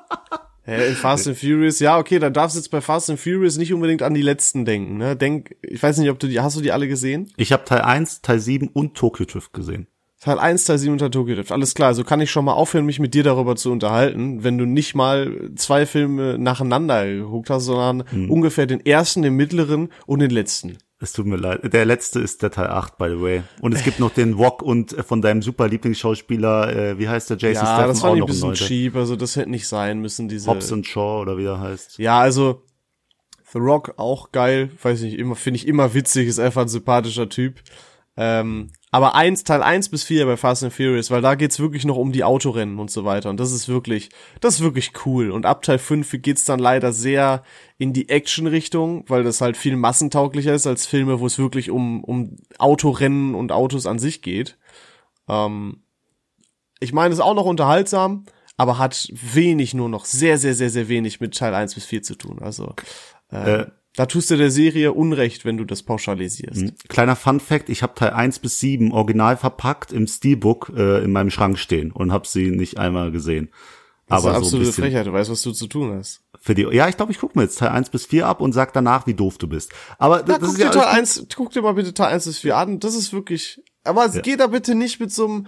Hä, in Fast and Furious, ja, okay, dann darfst du jetzt bei Fast and Furious nicht unbedingt an die letzten denken, ne? Denk, ich weiß nicht, ob du die, hast du die alle gesehen? Ich habe Teil 1, Teil 7 und Tokyo Drift gesehen. Teil 1, Teil 7 unter Tokyo Drift. Alles klar, so kann ich schon mal aufhören, mich mit dir darüber zu unterhalten, wenn du nicht mal zwei Filme nacheinander geguckt hast, sondern Hm. ungefähr den ersten, den mittleren und den letzten. Es tut mir leid. Der letzte ist der Teil 8, by the way. Und es gibt noch den Wok und äh, von deinem super Lieblingsschauspieler, äh, wie heißt der, Jason Ja, Statham, das ich ein bisschen Leute. cheap, also das hätte nicht sein müssen, diese. Hobbs und Shaw oder wie er heißt. Ja, also The Rock auch geil, weiß nicht, immer finde ich immer witzig, ist einfach ein sympathischer Typ. Ähm, aber eins, Teil 1 bis 4 bei Fast and Furious, weil da geht's wirklich noch um die Autorennen und so weiter. Und das ist wirklich, das ist wirklich cool. Und ab Teil 5 geht's dann leider sehr in die Action-Richtung, weil das halt viel massentauglicher ist als Filme, wo es wirklich um, um Autorennen und Autos an sich geht. Ähm, ich meine, es ist auch noch unterhaltsam, aber hat wenig nur noch, sehr, sehr, sehr, sehr wenig mit Teil 1 bis 4 zu tun. Also, äh, Äh, da tust du der Serie Unrecht, wenn du das pauschalisierst. Kleiner Fun Fact, ich habe Teil 1 bis 7 original verpackt im Steelbook äh, in meinem Schrank stehen und habe sie nicht einmal gesehen. Das ist Aber eine so ein absolute Frechheit, du weißt, was du zu tun hast. für die Ja, ich glaube, ich gucke mir jetzt Teil 1 bis 4 ab und sag danach, wie doof du bist. Aber Na, das guck ist dir ja Teil alles 1, guck dir mal bitte Teil 1 bis 4 an. Das ist wirklich, aber Ja. geh da bitte nicht mit so einem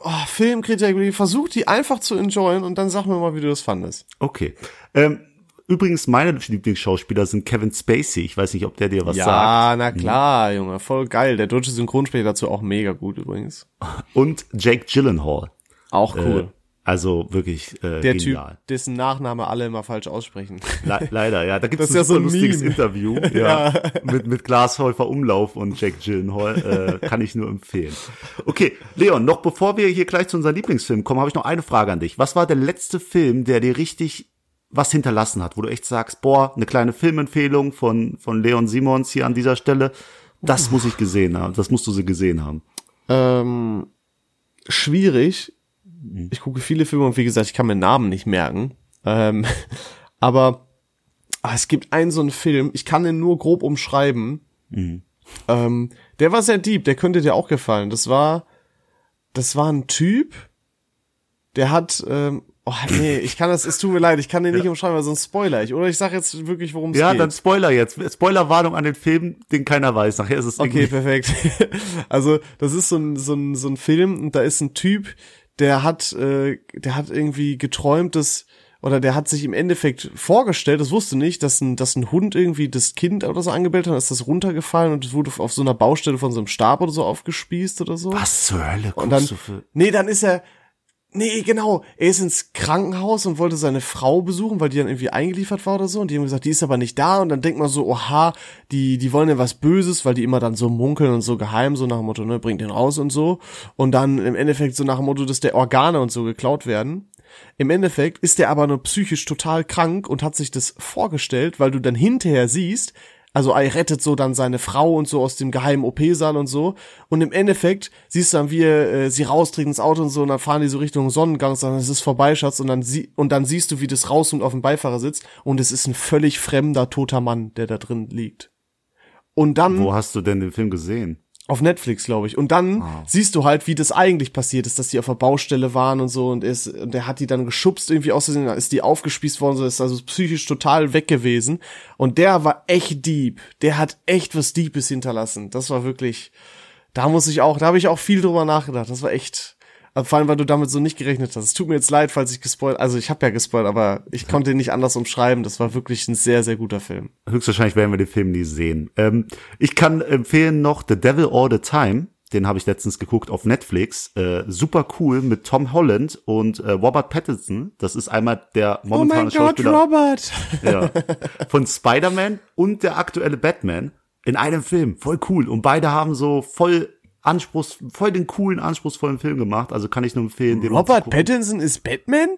oh, Filmkritik, versuch die einfach zu enjoyen und dann sag mir mal, wie du das fandest. Okay. Ähm, übrigens, meine Lieblingsschauspieler sind Kevin Spacey. Ich weiß nicht, ob der dir was ja, sagt. na klar, Junge, voll geil. Der deutsche Synchronsprecher dazu auch mega gut übrigens. Und Jake Gyllenhaal. Auch cool. Äh, also wirklich äh, der genial. Typ, dessen Nachname alle immer falsch aussprechen. Le leider, ja. Da gibt es ja so ein lustiges Meme. Interview ja, mit, mit Glashäufer Umlauf und Jake Gyllenhaal. Äh, kann ich nur empfehlen. Okay, Leon, noch bevor wir hier gleich zu unserem Lieblingsfilm kommen, habe ich noch eine Frage an dich. Was war der letzte Film, der dir richtig was hinterlassen hat, wo du echt sagst, boah, eine kleine Filmempfehlung von, von Leon Simons hier an dieser Stelle, das muss ich gesehen haben, das musst du sie gesehen haben. Ähm, schwierig. Ich gucke viele Filme und wie gesagt, ich kann mir Namen nicht merken. Ähm, aber ah, es gibt einen so einen Film, ich kann den nur grob umschreiben. Ähm, der war sehr deep, der könnte dir auch gefallen. Das war, das war ein Typ, der hat, ähm, oh nee, ich kann das, es tut mir leid, ich kann den nicht umschreiben, weil sonst spoiler ich. Oder ich sag jetzt wirklich, worum es Ja, geht. dann Spoiler jetzt. Spoilerwarnung an den Film, den keiner weiß. Nachher ist es Okay, perfekt. Also das ist so ein, so ein, so ein Film und da ist ein Typ, der hat, äh, der hat irgendwie geträumt, dass oder der hat sich im Endeffekt vorgestellt, das wusste nicht, dass ein, dass ein Hund irgendwie das Kind oder so angebellt hat, ist das runtergefallen und es wurde auf so einer Baustelle von so einem Stab oder so aufgespießt oder so. Was zur Hölle guckst Und dann, du für... nee, dann ist er, nee, genau, er ist ins Krankenhaus und wollte seine Frau besuchen, weil die dann irgendwie eingeliefert war oder so. Und die haben gesagt, die ist aber nicht da. Und dann denkt man so, oha, die, die wollen ja was Böses, weil die immer dann so munkeln und so geheim, so nach dem Motto, ne, bringt den raus und so. Und dann im Endeffekt so nach dem Motto, dass der Organe und so geklaut werden. Im Endeffekt ist der aber nur psychisch total krank und hat sich das vorgestellt, weil du dann hinterher siehst, also er rettet so dann seine Frau und so aus dem geheimen OP-Saal und so. Und im Endeffekt siehst du dann, wie er äh, sie raustreten ins Auto und so und dann fahren die so Richtung Sonnengang und sagen, es ist vorbei, Schatz. Und dann, sie und dann siehst du, wie das rauskommt auf dem Beifahrersitz und es ist ein völlig fremder, toter Mann, der da drin liegt. Und dann Wo hast du denn den Film gesehen? Auf Netflix, glaube ich. Und dann siehst du halt, wie das eigentlich passiert ist, dass die auf der Baustelle waren und so und, ist, und der hat die dann geschubst, irgendwie auszusehen, ist die aufgespießt worden, so ist also psychisch total weg gewesen. Und der war echt deep. Der hat echt was Deepes hinterlassen. Das war wirklich, da muss ich auch, da habe ich auch viel drüber nachgedacht. Das war echt, vor allem, weil du damit so nicht gerechnet hast. Es tut mir jetzt leid, falls ich gespoilt, also ich habe ja gespoilt, aber ich konnte ihn nicht anders umschreiben. Das war wirklich ein sehr, sehr guter Film. Höchstwahrscheinlich werden wir den Film nie sehen. Ähm, ich kann empfehlen noch The Devil All the Time. Den habe ich letztens geguckt auf Netflix. Äh, super cool mit Tom Holland und äh, Robert Pattinson. Das ist einmal der momentane Schauspieler Robert! ja, von Spider-Man und der aktuelle Batman in einem Film. Voll cool. Und beide haben so voll Anspruchs, voll den coolen, anspruchsvollen Film gemacht. Also kann ich nur empfehlen, den Robert. Pattinson ist Batman?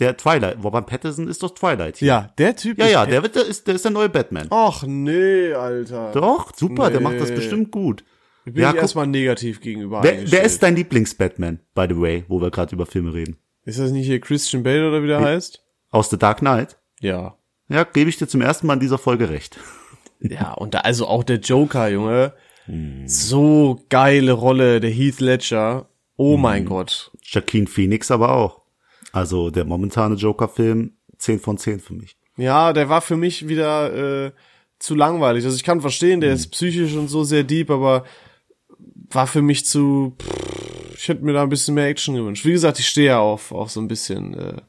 Der Twilight. Robert Pattinson ist doch Twilight. hier. Ja, der Typ Ja, ist ja, der wird, der ist, der ist der neue Batman. Ach nee, Alter. Doch, super, der macht das Nee. bestimmt gut. Bin Ja, ich erstmal negativ gegenüber Wer, wer ist dein Lieblings-Batman, by the way, wo wir gerade über Filme reden? Ist das nicht hier Christian Bale oder wie der heißt? Aus The Dark Knight? Ja. Ja, gebe ich dir zum ersten Mal in dieser Folge recht. Ja, und da, also auch der Joker, Junge. Hm. So geile Rolle, der Heath Ledger. Hm. Oh mein Gott. Joaquin Phoenix aber auch. Also der momentane Joker-Film, 10 von 10 für mich. Ja, der war für mich wieder äh, zu langweilig. Also ich kann verstehen, Hm. der ist psychisch und so sehr deep, aber war für mich zu. Pff, ich hätte mir da ein bisschen mehr Action gewünscht. Wie gesagt, ich stehe ja auf, auf so ein bisschen äh,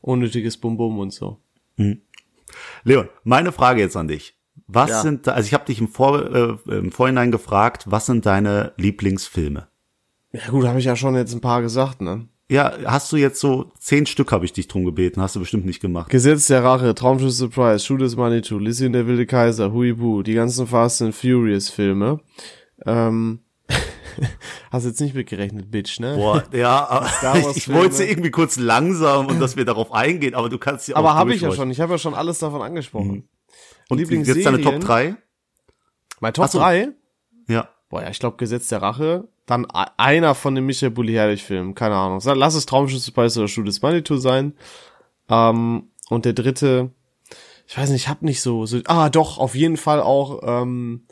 unnötiges Bum-Bum und so. Leon, meine Frage jetzt an dich. Was Ja. sind, also ich habe dich im, Vor, äh, im Vorhinein gefragt, was sind deine Lieblingsfilme? Ja gut, habe ich ja schon jetzt ein paar gesagt, ne? Ja, hast du jetzt so zehn Stück habe ich dich drum gebeten, hast du bestimmt nicht gemacht. Gesetz der Rache, Traumschiff Surprise, Shoot is Money to, Lizzie und der wilde Kaiser, Huibu, die ganzen Fast and Furious Filme. Ähm, hast jetzt nicht mitgerechnet, Bitch, ne? Boah, ja, ich wollte irgendwie kurz langsam und dass wir darauf eingehen, aber du kannst ja auch Aber habe ich ja schon, ich habe ja schon alles davon angesprochen. Und Lieblingsserien? jetzt deine Top 3? Mein Top so. 3? Ja. Boah, ja, ich glaube Gesetz der Rache. Dann e- einer von den Michael Bulli Herrlich Filmen, keine Ahnung. Lass es Traumschiff Surprise oder is Money to sein. Ähm, und der dritte, ich weiß nicht, ich hab nicht so, so, ah doch, auf jeden Fall auch ähm,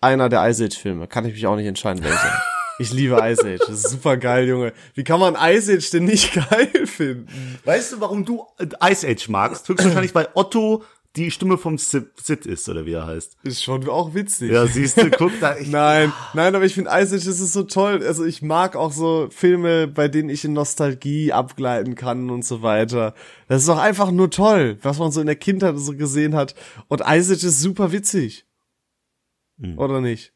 einer der Ice Age Filme. Kann ich mich auch nicht entscheiden, welcher. Ich liebe Ice Age, das ist super geil, Junge. Wie kann man Ice Age denn nicht geil finden? Weißt du, warum du Ice Age magst? Höchstwahrscheinlich, weil Otto die Stimme vom Sid ist, oder wie er heißt. Ist schon auch witzig. Ja, siehst du, guck da. Ich, Nein, nein, aber ich finde Ice Age, das ist so toll. Also ich mag auch so Filme, bei denen ich in Nostalgie abgleiten kann und so weiter. Das ist doch einfach nur toll, was man so in der Kindheit so gesehen hat. Und Ice Age ist super witzig. Oder nicht?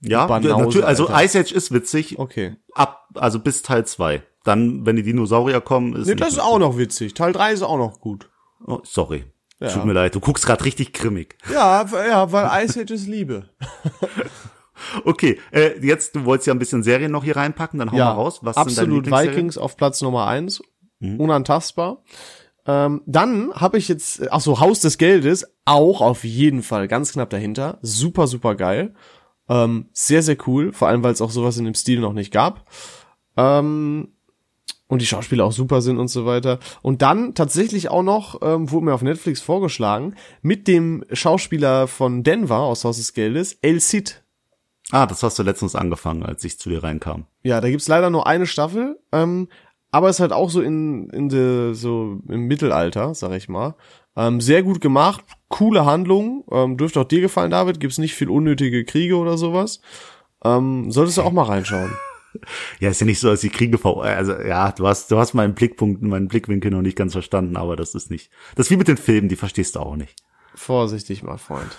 ja, Banause, natürlich, also Alter. Ice Age ist witzig. Okay. Ab, also bis Teil 2. Dann, wenn die Dinosaurier kommen, ist. Nee, das ist auch noch witzig. Teil 3 ist auch noch gut. Oh, sorry. Ja. Tut mir leid, du guckst gerade richtig grimmig. Ja, ja, weil Ice Age ist Liebe. Okay, äh, jetzt, du wolltest ja ein bisschen Serien noch hier reinpacken, dann hau mal raus. Was sind deine absolut? Vikings auf Platz Nummer eins, unantastbar. Ähm, dann habe ich jetzt, ach so, Haus des Geldes, auch auf jeden Fall ganz knapp dahinter. Super, super geil. Ähm, sehr, sehr cool, vor allem, weil es auch sowas in dem Stil noch nicht gab. Ähm, und die Schauspieler auch super sind und so weiter. Und dann tatsächlich auch noch, ähm, wurde mir auf Netflix vorgeschlagen, mit dem Schauspieler von Denver aus Haus des Geldes, El Cid. Ah, das hast du letztens angefangen, als ich zu dir reinkam. Ja, da gibt's leider nur eine Staffel, ähm, aber ist halt auch so in, in de, so im Mittelalter, sag ich mal. Ähm, sehr gut gemacht, coole Handlung, ähm, dürfte auch dir gefallen, David, gibt's nicht viel unnötige Kriege oder sowas. Ähm, solltest du auch mal reinschauen. Ja, ist ja nicht so, dass die Kriege vor, also ja, du hast, du hast meinen Blickpunkt, meinen Blickwinkel noch nicht ganz verstanden, aber das ist nicht, das ist wie mit den Filmen, die verstehst du auch nicht. Vorsichtig mal, Freund.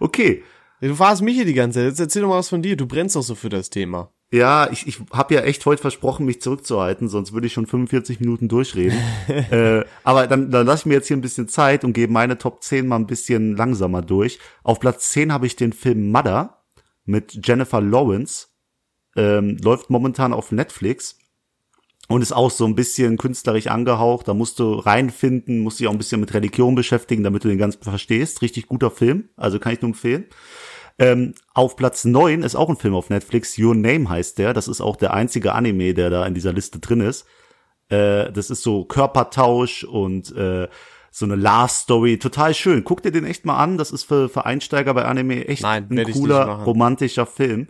Okay. Du mich hier die ganze Zeit, jetzt erzähl doch mal was von dir, du brennst doch so für das Thema. Ja, ich, ich habe ja echt heute versprochen, mich zurückzuhalten, sonst würde ich schon 45 Minuten durchreden. äh, aber dann, dann lasse ich mir jetzt hier ein bisschen Zeit und gebe meine Top 10 mal ein bisschen langsamer durch. Auf Platz 10 habe ich den Film Mother mit Jennifer Lawrence. Ähm, läuft momentan auf Netflix und ist auch so ein bisschen künstlerisch angehaucht. Da musst du reinfinden, musst dich auch ein bisschen mit Religion beschäftigen, damit du den ganzen verstehst. Richtig guter Film, also kann ich nur empfehlen. Ähm, auf Platz 9 ist auch ein Film auf Netflix, Your Name heißt der. Das ist auch der einzige Anime, der da in dieser Liste drin ist. Äh, das ist so Körpertausch und äh, so eine Love Story, total schön. Guck dir den echt mal an, das ist für, für Einsteiger bei Anime echt Nein, ein cooler, romantischer Film.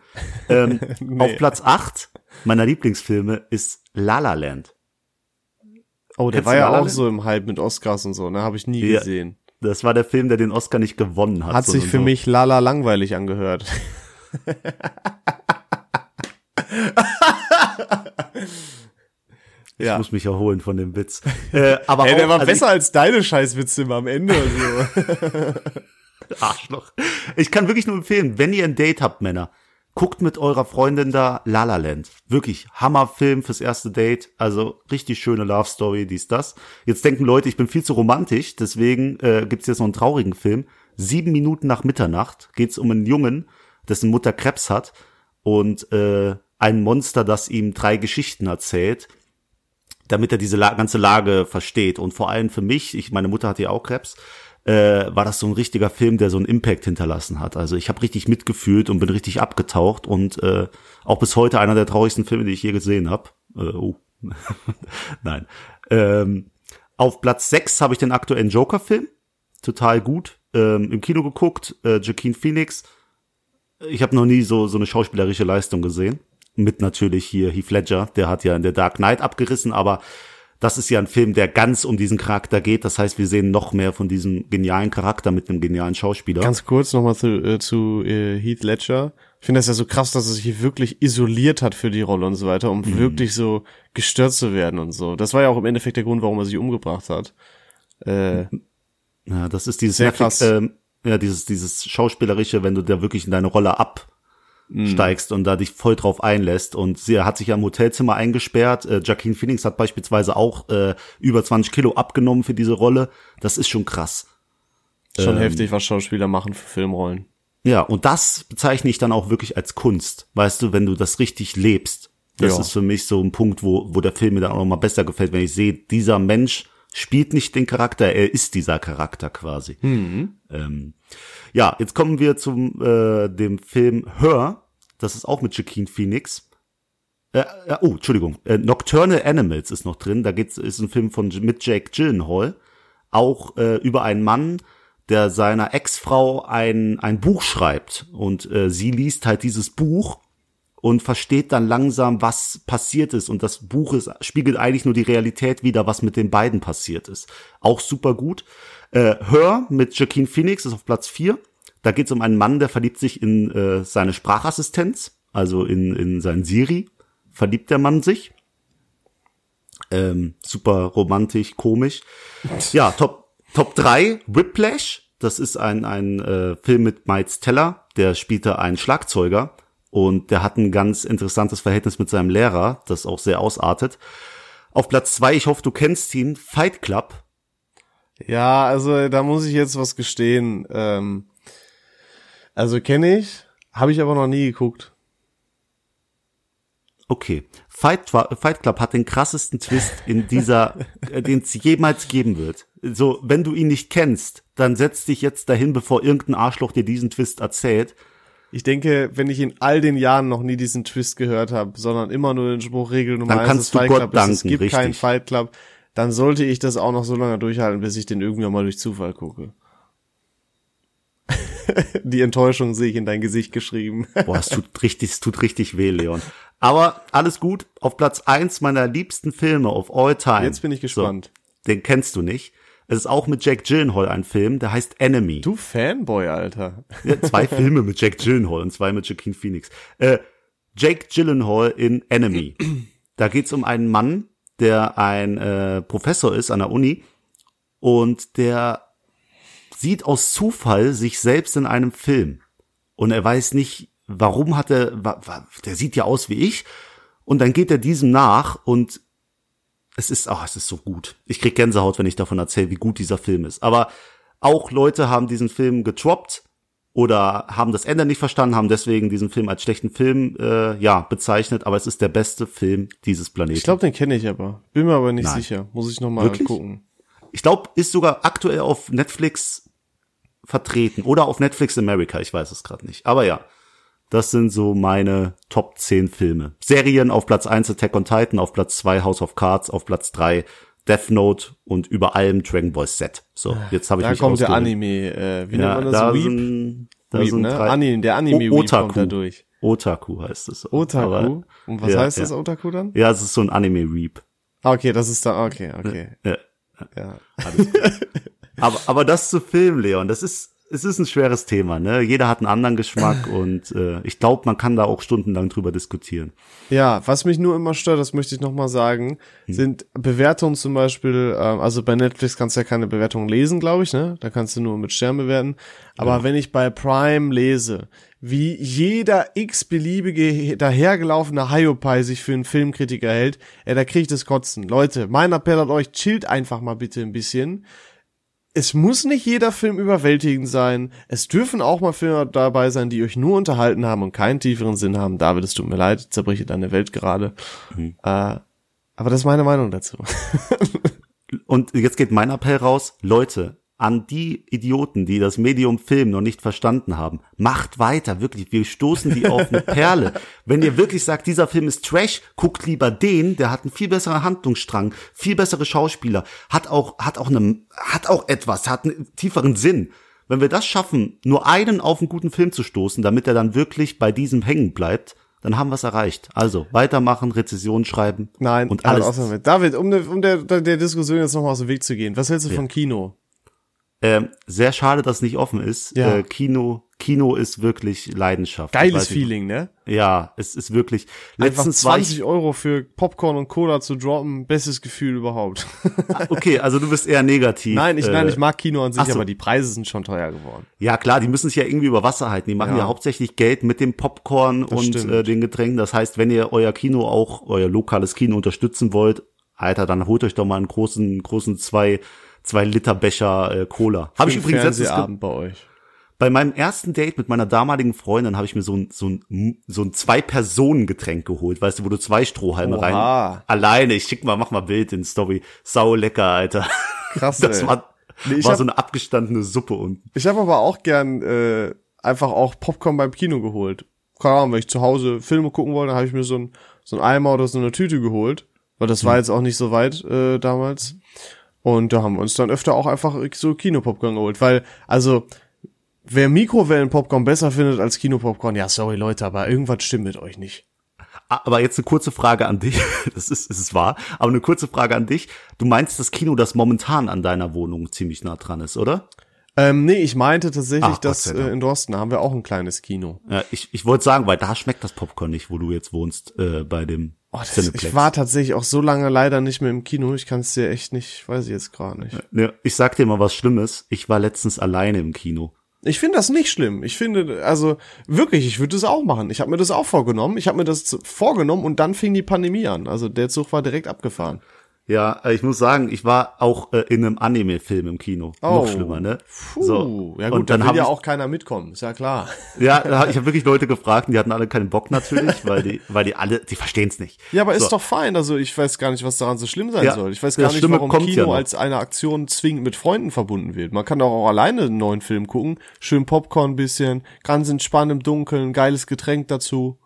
Ähm, Nee. Auf Platz 8 meiner Lieblingsfilme ist La La Land. Oh, der Kennst war ja La auch so im Hype mit Oscars und so, ne? Habe ich nie Ja. gesehen. Das war der Film, der den Oscar nicht gewonnen hat. Hat sich sondern für so. mich lala langweilig angehört. Ich ja. muss mich erholen von dem Witz. Äh, aber Ey, der auch, war also besser als deine Scheißwitze immer am Ende. Ich, Arschloch. Ich kann wirklich nur empfehlen, wenn ihr ein Date habt, Männer, guckt mit eurer Freundin da La La Land. Wirklich Hammerfilm fürs erste Date. Also richtig schöne Love Story, dies, das. Jetzt denken Leute, ich bin viel zu romantisch, deswegen äh, gibt's jetzt noch einen traurigen Film. Sieben Minuten nach Mitternacht geht's um einen Jungen, dessen Mutter Krebs hat und äh, ein Monster, das ihm drei Geschichten erzählt damit er diese La ganze Lage versteht. Und vor allem für mich, ich, meine Mutter hatte ja auch Krebs, äh, war das so ein richtiger Film, der so einen Impact hinterlassen hat. Also ich habe richtig mitgefühlt und bin richtig abgetaucht und äh, auch bis heute einer der traurigsten Filme, die ich je gesehen habe. Äh, oh. Nein. Ähm, auf Platz 6 habe ich den aktuellen Joker-Film. Total gut. Ähm, Im Kino geguckt. Äh, Joaquin Phoenix. Ich habe noch nie so, so eine schauspielerische Leistung gesehen. Mit natürlich hier Heath Ledger, der hat ja in der Dark Knight abgerissen, aber das ist ja ein Film, der ganz um diesen Charakter geht. Das heißt, wir sehen noch mehr von diesem genialen Charakter mit einem genialen Schauspieler. Ganz kurz nochmal zu, äh, zu äh, Heath Ledger. Ich finde das ja so krass, dass er sich wirklich isoliert hat für die Rolle und so weiter, um Mhm. wirklich so gestört zu werden und so. Das war ja auch im Endeffekt der Grund, warum er sich umgebracht hat. Äh, ja, das ist dieses Sehr krass. Ähm, ja, dieses dieses schauspielerische, wenn du da wirklich in deine Rolle absteigst und da dich voll drauf einlässt. Und sie hat sich ja im Hotelzimmer eingesperrt. Äh, Joaquin Phoenix hat beispielsweise auch äh, über 20 Kilo abgenommen für diese Rolle. Das ist schon krass. schon Ähm. heftig, was Schauspieler machen für Filmrollen. Ja, und das bezeichne ich dann auch wirklich als Kunst. Weißt du, wenn du das richtig lebst. Das Ja. ist für mich so ein Punkt, wo, wo der Film mir dann auch noch mal besser gefällt, wenn ich sehe, dieser Mensch spielt nicht den Charakter, er ist dieser Charakter quasi. Ähm, ja, jetzt kommen wir zum äh, dem Film Her. Das ist auch mit Joaquin Phoenix. Äh, äh, oh, Entschuldigung. Äh, Nocturnal Animals ist noch drin. Da geht's ist ein Film von mit Jake Gyllenhaal, auch äh, über einen Mann, der seiner Ex-Frau ein ein Buch schreibt und äh, sie liest halt dieses Buch und versteht dann langsam, was passiert ist. Und das Buch ist, spiegelt eigentlich nur die Realität wider, was mit den beiden passiert ist. Auch super gut. Äh, Her mit Joaquin Phoenix ist auf Platz 4. Da geht es um einen Mann, der verliebt sich in äh, seine Sprachassistenz, also in, in sein Siri. Verliebt der Mann sich. Ähm, super romantisch, komisch. Ja, Top, Top 3, Whiplash. Das ist ein, ein äh, Film mit Miles Teller. Der spielte einen Schlagzeuger. Und der hat ein ganz interessantes Verhältnis mit seinem Lehrer, das auch sehr ausartet. Auf Platz zwei, ich hoffe, du kennst ihn, Fight Club. Ja, also da muss ich jetzt was gestehen. Ähm, also kenne ich, habe ich aber noch nie geguckt. Okay. Fight, Fight Club hat den krassesten Twist in dieser, äh, den es jemals geben wird. So, wenn du ihn nicht kennst, dann setz dich jetzt dahin, bevor irgendein Arschloch dir diesen Twist erzählt. Ich denke, wenn ich in all den Jahren noch nie diesen Twist gehört habe, sondern immer nur den Spruch Regel Nummer Dann eins kannst des du Fight Gott Club ist, es danken, gibt richtig. keinen Fight Club, dann sollte ich das auch noch so lange durchhalten, bis ich den irgendwann mal durch Zufall gucke. Die Enttäuschung sehe ich in dein Gesicht geschrieben. Boah, es tut richtig, es tut richtig weh, Leon. Aber alles gut. Auf Platz eins meiner liebsten Filme of all time. Jetzt bin ich gespannt. So, den kennst du nicht. Es ist auch mit Jack Gyllenhaal ein Film, der heißt Enemy. Du Fanboy, Alter. Ja, zwei Filme mit Jack Gyllenhaal und zwei mit Joaquin Phoenix. Äh, Jake Gyllenhaal in Enemy. Da geht's um einen Mann, der ein äh, Professor ist an der Uni und der sieht aus Zufall sich selbst in einem Film. Und er weiß nicht, warum hat er, wa, wa, der sieht ja aus wie ich. Und dann geht er diesem nach und es ist, ach, es ist so gut. Ich krieg Gänsehaut, wenn ich davon erzähle, wie gut dieser Film ist. Aber auch Leute haben diesen Film getroppt oder haben das Ende nicht verstanden, haben deswegen diesen Film als schlechten Film äh, ja bezeichnet. Aber es ist der beste Film dieses Planeten. Ich glaube, den kenne ich aber. Bin mir aber nicht Nein. sicher. Muss ich noch mal Wirklich? gucken. Ich glaube, ist sogar aktuell auf Netflix vertreten oder auf Netflix America. Ich weiß es gerade nicht. Aber ja, das sind so meine Top 10 Filme. Serien auf Platz 1 Attack on Titan, auf Platz 2 House of Cards, auf Platz 3 Death Note und über allem Dragon Ball Z. So, jetzt habe ich Da mich kommt der. Anime, äh, wie Ja, nennt man da das? Weep? sind, da Weep, sind ne? drei, Anime, der Anime O- Weep kommt da durch. Otaku heißt es. Otaku? Aber, Und was ja, heißt ja. das Otaku dann? ja, es ist so ein Anime-Reap. Ah, okay, das ist da, okay, okay. Ja. Ja. Aber, aber das zu filmen, Leon, das ist, es ist ein schweres Thema, ne? Jeder hat einen anderen Geschmack und äh, ich glaube, man kann da auch stundenlang drüber diskutieren. Ja, was mich nur immer stört, das möchte ich nochmal sagen, Hm. sind Bewertungen zum Beispiel, ähm, also bei Netflix kannst du ja keine Bewertungen lesen, glaube ich, ne? Da kannst du nur mit Sternen bewerten. Aber wenn ich bei Prime lese, wie jeder x-beliebige dahergelaufene Hiopai sich für einen Filmkritiker hält, ey, da krieg ich das Kotzen. Leute, mein Appell an euch, chillt einfach mal bitte ein bisschen. Es muss nicht jeder Film überwältigend sein. Es dürfen auch mal Filme dabei sein, die euch nur unterhalten haben und keinen tieferen Sinn haben. David, es tut mir leid, zerbreche deine Welt gerade. Mhm. Äh, aber das ist meine Meinung dazu. Und jetzt geht mein Appell raus, Leute, an die Idioten, die das Medium Film noch nicht verstanden haben, macht weiter, wirklich. Wir stoßen die auf eine Perle. Wenn ihr wirklich sagt, dieser Film ist Trash, guckt lieber den, der hat einen viel besseren Handlungsstrang, viel bessere Schauspieler, hat auch, hat auch eine, hat auch etwas, hat einen tieferen Sinn. Wenn wir das schaffen, nur einen auf einen guten Film zu stoßen, damit er dann wirklich bei diesem hängen bleibt, dann haben wir es erreicht. Also weitermachen, Rezession schreiben Nein, und alles. David, um, der, um der, der Diskussion jetzt nochmal aus dem Weg zu gehen, was hältst du von Kino? Ähm, sehr schade, dass es nicht offen ist. Ja. Äh, Kino, Kino ist wirklich Leidenschaft. Geiles. Feeling, ne? Ja, es ist wirklich. Einfach Letztens war 20 Euro für Popcorn und Cola zu droppen, bestes Gefühl überhaupt. ich, okay, also du bist eher negativ. nein, ich, äh, nein, ich mag Kino an sich, so. aber die Preise sind schon teuer geworden. Ja klar, die müssen sich ja irgendwie über Wasser halten. Die machen ja, Ja. hauptsächlich Geld mit dem Popcorn und stimmt. äh, den Getränken. Das heißt, wenn ihr euer Kino auch, euer lokales Kino unterstützen wollt, Alter, dann holt euch doch mal einen großen, großen zwei, zwei Liter Becher äh, Cola. Habe ich übrigens letztens ge- Fernsehabend bei euch. Bei meinem ersten Date mit meiner damaligen Freundin habe ich mir so ein, so ein, so ein Zwei-Personen-Getränk geholt, weißt du, wo du zwei Strohhalme Oha. rein. Alleine, ich schick mal, mach mal Bild in Story. Sau lecker, Alter. Krass, Das ey. war, Nee, war hab- so eine abgestandene Suppe unten. Ich habe aber auch gern äh, einfach auch Popcorn beim Kino geholt. Keine Ahnung, wenn ich zu Hause Filme gucken wollte, habe ich mir so ein, so ein Eimer oder so eine Tüte geholt. Weil das war jetzt auch nicht so weit äh, damals. Und da haben wir uns dann öfter auch einfach so Kinopopcorn geholt. Weil, also, wer Mikrowellen-Popcorn besser findet als Kinopopcorn, ja, sorry Leute, aber irgendwas stimmt mit euch nicht. Ah, Aber jetzt eine kurze Frage an dich. Das ist, es ist wahr. Aber eine kurze Frage an dich. Du meinst das Kino, das momentan an deiner Wohnung ziemlich nah dran ist, oder? Ähm, nee, ich meinte tatsächlich, Ach, Gott dass äh, in Dorsten haben wir auch ein kleines Kino. Ja, ich, ich wollte sagen, weil da schmeckt das Popcorn nicht, wo du jetzt wohnst, äh, bei dem Oh, das, Cineplex. ich war tatsächlich auch so lange leider nicht mehr im Kino. Ich kann es dir echt nicht, weiß ich jetzt gerade nicht. Ne, ich sag dir mal was Schlimmes. Ich war letztens alleine im Kino. Ich finde das nicht schlimm. Ich finde, also wirklich, ich würde das auch machen. Ich habe mir das auch vorgenommen. Ich habe mir das vorgenommen und dann fing die Pandemie an. Also der Zug war direkt abgefahren. Ja, äh, ich muss sagen, ich war auch äh, in einem Anime-Film im Kino. Noch schlimmer, ne? Puh, ja gut, und dann da will ja auch keiner mitkommen, ist ja klar. ja, ich habe wirklich Leute gefragt, und die hatten alle keinen Bock natürlich, weil die, weil die alle, die verstehen's nicht. Ja, aber ist So. doch fein. Also ich weiß gar nicht, was daran so schlimm sein Ja, soll. Ich weiß gar nicht, Schlimme warum ja Kino noch. als eine Aktion zwingend mit Freunden verbunden wird. Man kann doch auch alleine einen neuen Film gucken. Schön Popcorn ein bisschen, ganz entspannt im Dunkeln, geiles Getränk dazu.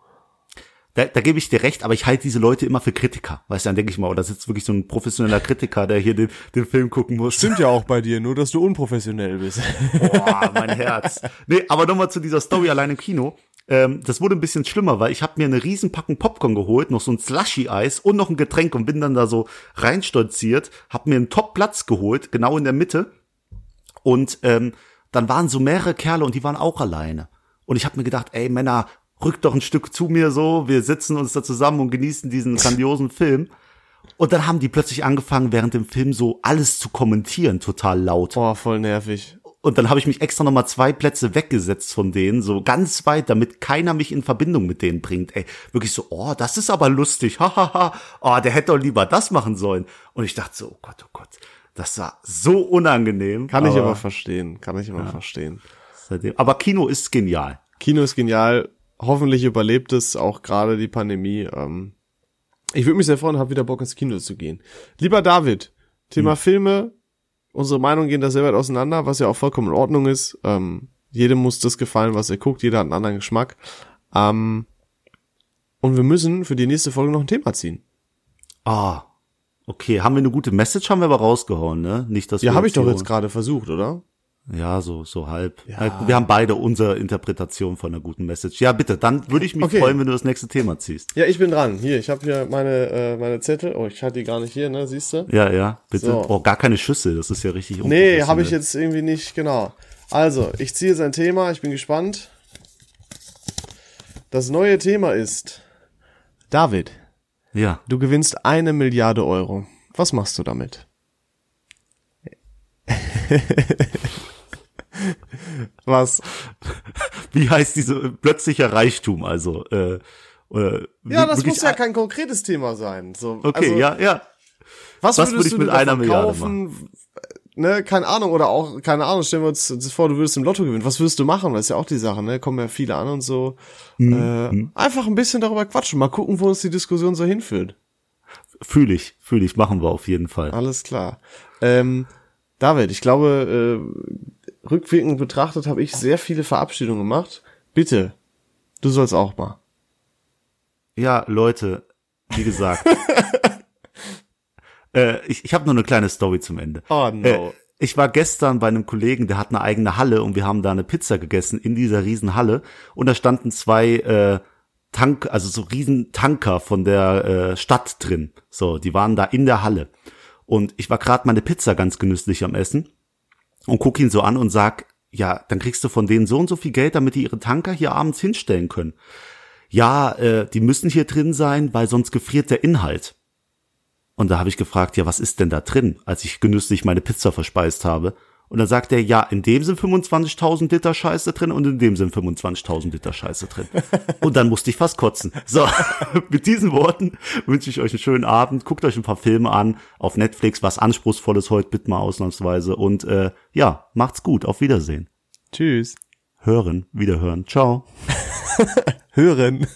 Da, da gebe ich dir recht, aber ich halte diese Leute immer für Kritiker. Weißt du, dann denke ich mal, oh, da sitzt wirklich so ein professioneller Kritiker, der hier den, den Film gucken muss. Stimmt ja auch bei dir, nur dass du unprofessionell bist. Boah, mein Herz. Nee, aber nochmal zu dieser Story allein im Kino. Ähm, das wurde ein bisschen schlimmer, weil ich habe mir eine riesen Packung Popcorn geholt, noch so ein Slushy-Eis und noch ein Getränk und bin dann da so reinstolziert, habe mir einen Top-Platz geholt, genau in der Mitte. Und ähm, dann waren so mehrere Kerle und die waren auch alleine. Und ich habe mir gedacht, ey Männer, rückt doch ein Stück zu mir so, wir sitzen uns da zusammen und genießen diesen grandiosen Film. Und dann haben die plötzlich angefangen, während dem Film so alles zu kommentieren, total laut. Boah, voll nervig. Und dann habe ich mich extra nochmal zwei Plätze weggesetzt von denen, so ganz weit, damit keiner mich in Verbindung mit denen bringt. Ey, wirklich so, oh, das ist aber lustig, hahaha, oh, der hätte doch lieber das machen sollen. Und ich dachte so, oh Gott, oh Gott, das war so unangenehm. Kann ich aber verstehen, kann ich aber verstehen. seitdem, aber Kino ist genial. Kino ist genial. Hoffentlich überlebt es auch gerade die Pandemie. Ähm, ich würde mich sehr freuen, habe wieder Bock ins Kino zu gehen. Lieber David, Thema Filme. Unsere Meinungen gehen da sehr weit auseinander, was ja auch vollkommen in Ordnung ist. Ähm, jedem muss das gefallen, was er guckt. Jeder hat einen anderen Geschmack. Ähm, und wir müssen für die nächste Folge noch ein Thema ziehen. Ah, Okay, haben wir eine gute Message, haben wir aber rausgehauen, ne? Nicht, dass Ja, habe ich doch jetzt gerade versucht, oder? Ja, so, so halb. Ja. Wir haben beide unsere Interpretation von einer guten Message. Ja, bitte, dann würde ich mich Okay. freuen, wenn du das nächste Thema ziehst. Ja, ich bin dran. Hier, ich habe hier meine, äh, meine Zettel. Oh, ich hatte die gar nicht hier, ne? Siehst du? Ja, ja, bitte. So. Oh, gar keine Schüssel, das ist ja richtig Nee, habe ich jetzt irgendwie nicht, genau. Also, ich ziehe jetzt ein Thema, ich bin gespannt. Das neue Thema ist, David, Ja, du gewinnst eine Milliarde Euro. Was machst du damit? Was? wie heißt diese plötzlicher Reichtum, also, äh, äh, Ja, das muss ja ein- kein konkretes Thema sein. So, Okay, also, ja, ja. Was, Was würdest würde ich du mit einer Milliarde kaufen? Ne, keine Ahnung, oder auch, keine Ahnung, stellen wir uns vor, du würdest im Lotto gewinnen. Was würdest du machen? Das ist ja auch die Sache, ne? Kommen ja viele an und so. Mhm. Äh, einfach ein bisschen darüber quatschen, mal gucken, wo uns die Diskussion so hinführt. Fühle ich, fühle ich, machen wir auf jeden Fall. Alles klar. Ähm, David, ich glaube, äh, rückwirkend betrachtet habe ich sehr viele Verabschiedungen gemacht. Bitte, du sollst auch mal. Ja, Leute, wie gesagt. äh, ich ich habe nur eine kleine Story zum Ende. Oh, no. Äh, ich war gestern bei einem Kollegen, der hat eine eigene Halle und wir haben da eine Pizza gegessen in dieser riesen Halle und da standen zwei äh, Tank, also so riesen Tanker von der äh, Stadt drin. So, die waren da in der Halle. Und ich war gerade meine Pizza ganz genüsslich am Essen und guck ihn so an und sag, ja, dann kriegst du von denen so und so viel Geld, damit die ihre Tanker hier abends hinstellen können. Ja, äh, die müssen hier drin sein, weil sonst gefriert der Inhalt. Und da habe ich gefragt, ja, was ist denn da drin, als ich genüsslich meine Pizza verspeist habe? Und dann sagt er, ja, in dem sind 25.000 Liter Scheiße drin und in dem sind 25.000 Liter Scheiße drin. Und dann musste ich fast kotzen. So, mit diesen Worten wünsche ich euch einen schönen Abend. Guckt euch ein paar Filme an auf Netflix, was anspruchsvolles heute bitte mal ausnahmsweise. Und äh, ja, macht's gut. Auf Wiedersehen. Tschüss. Hören, wiederhören. Ciao. Hören.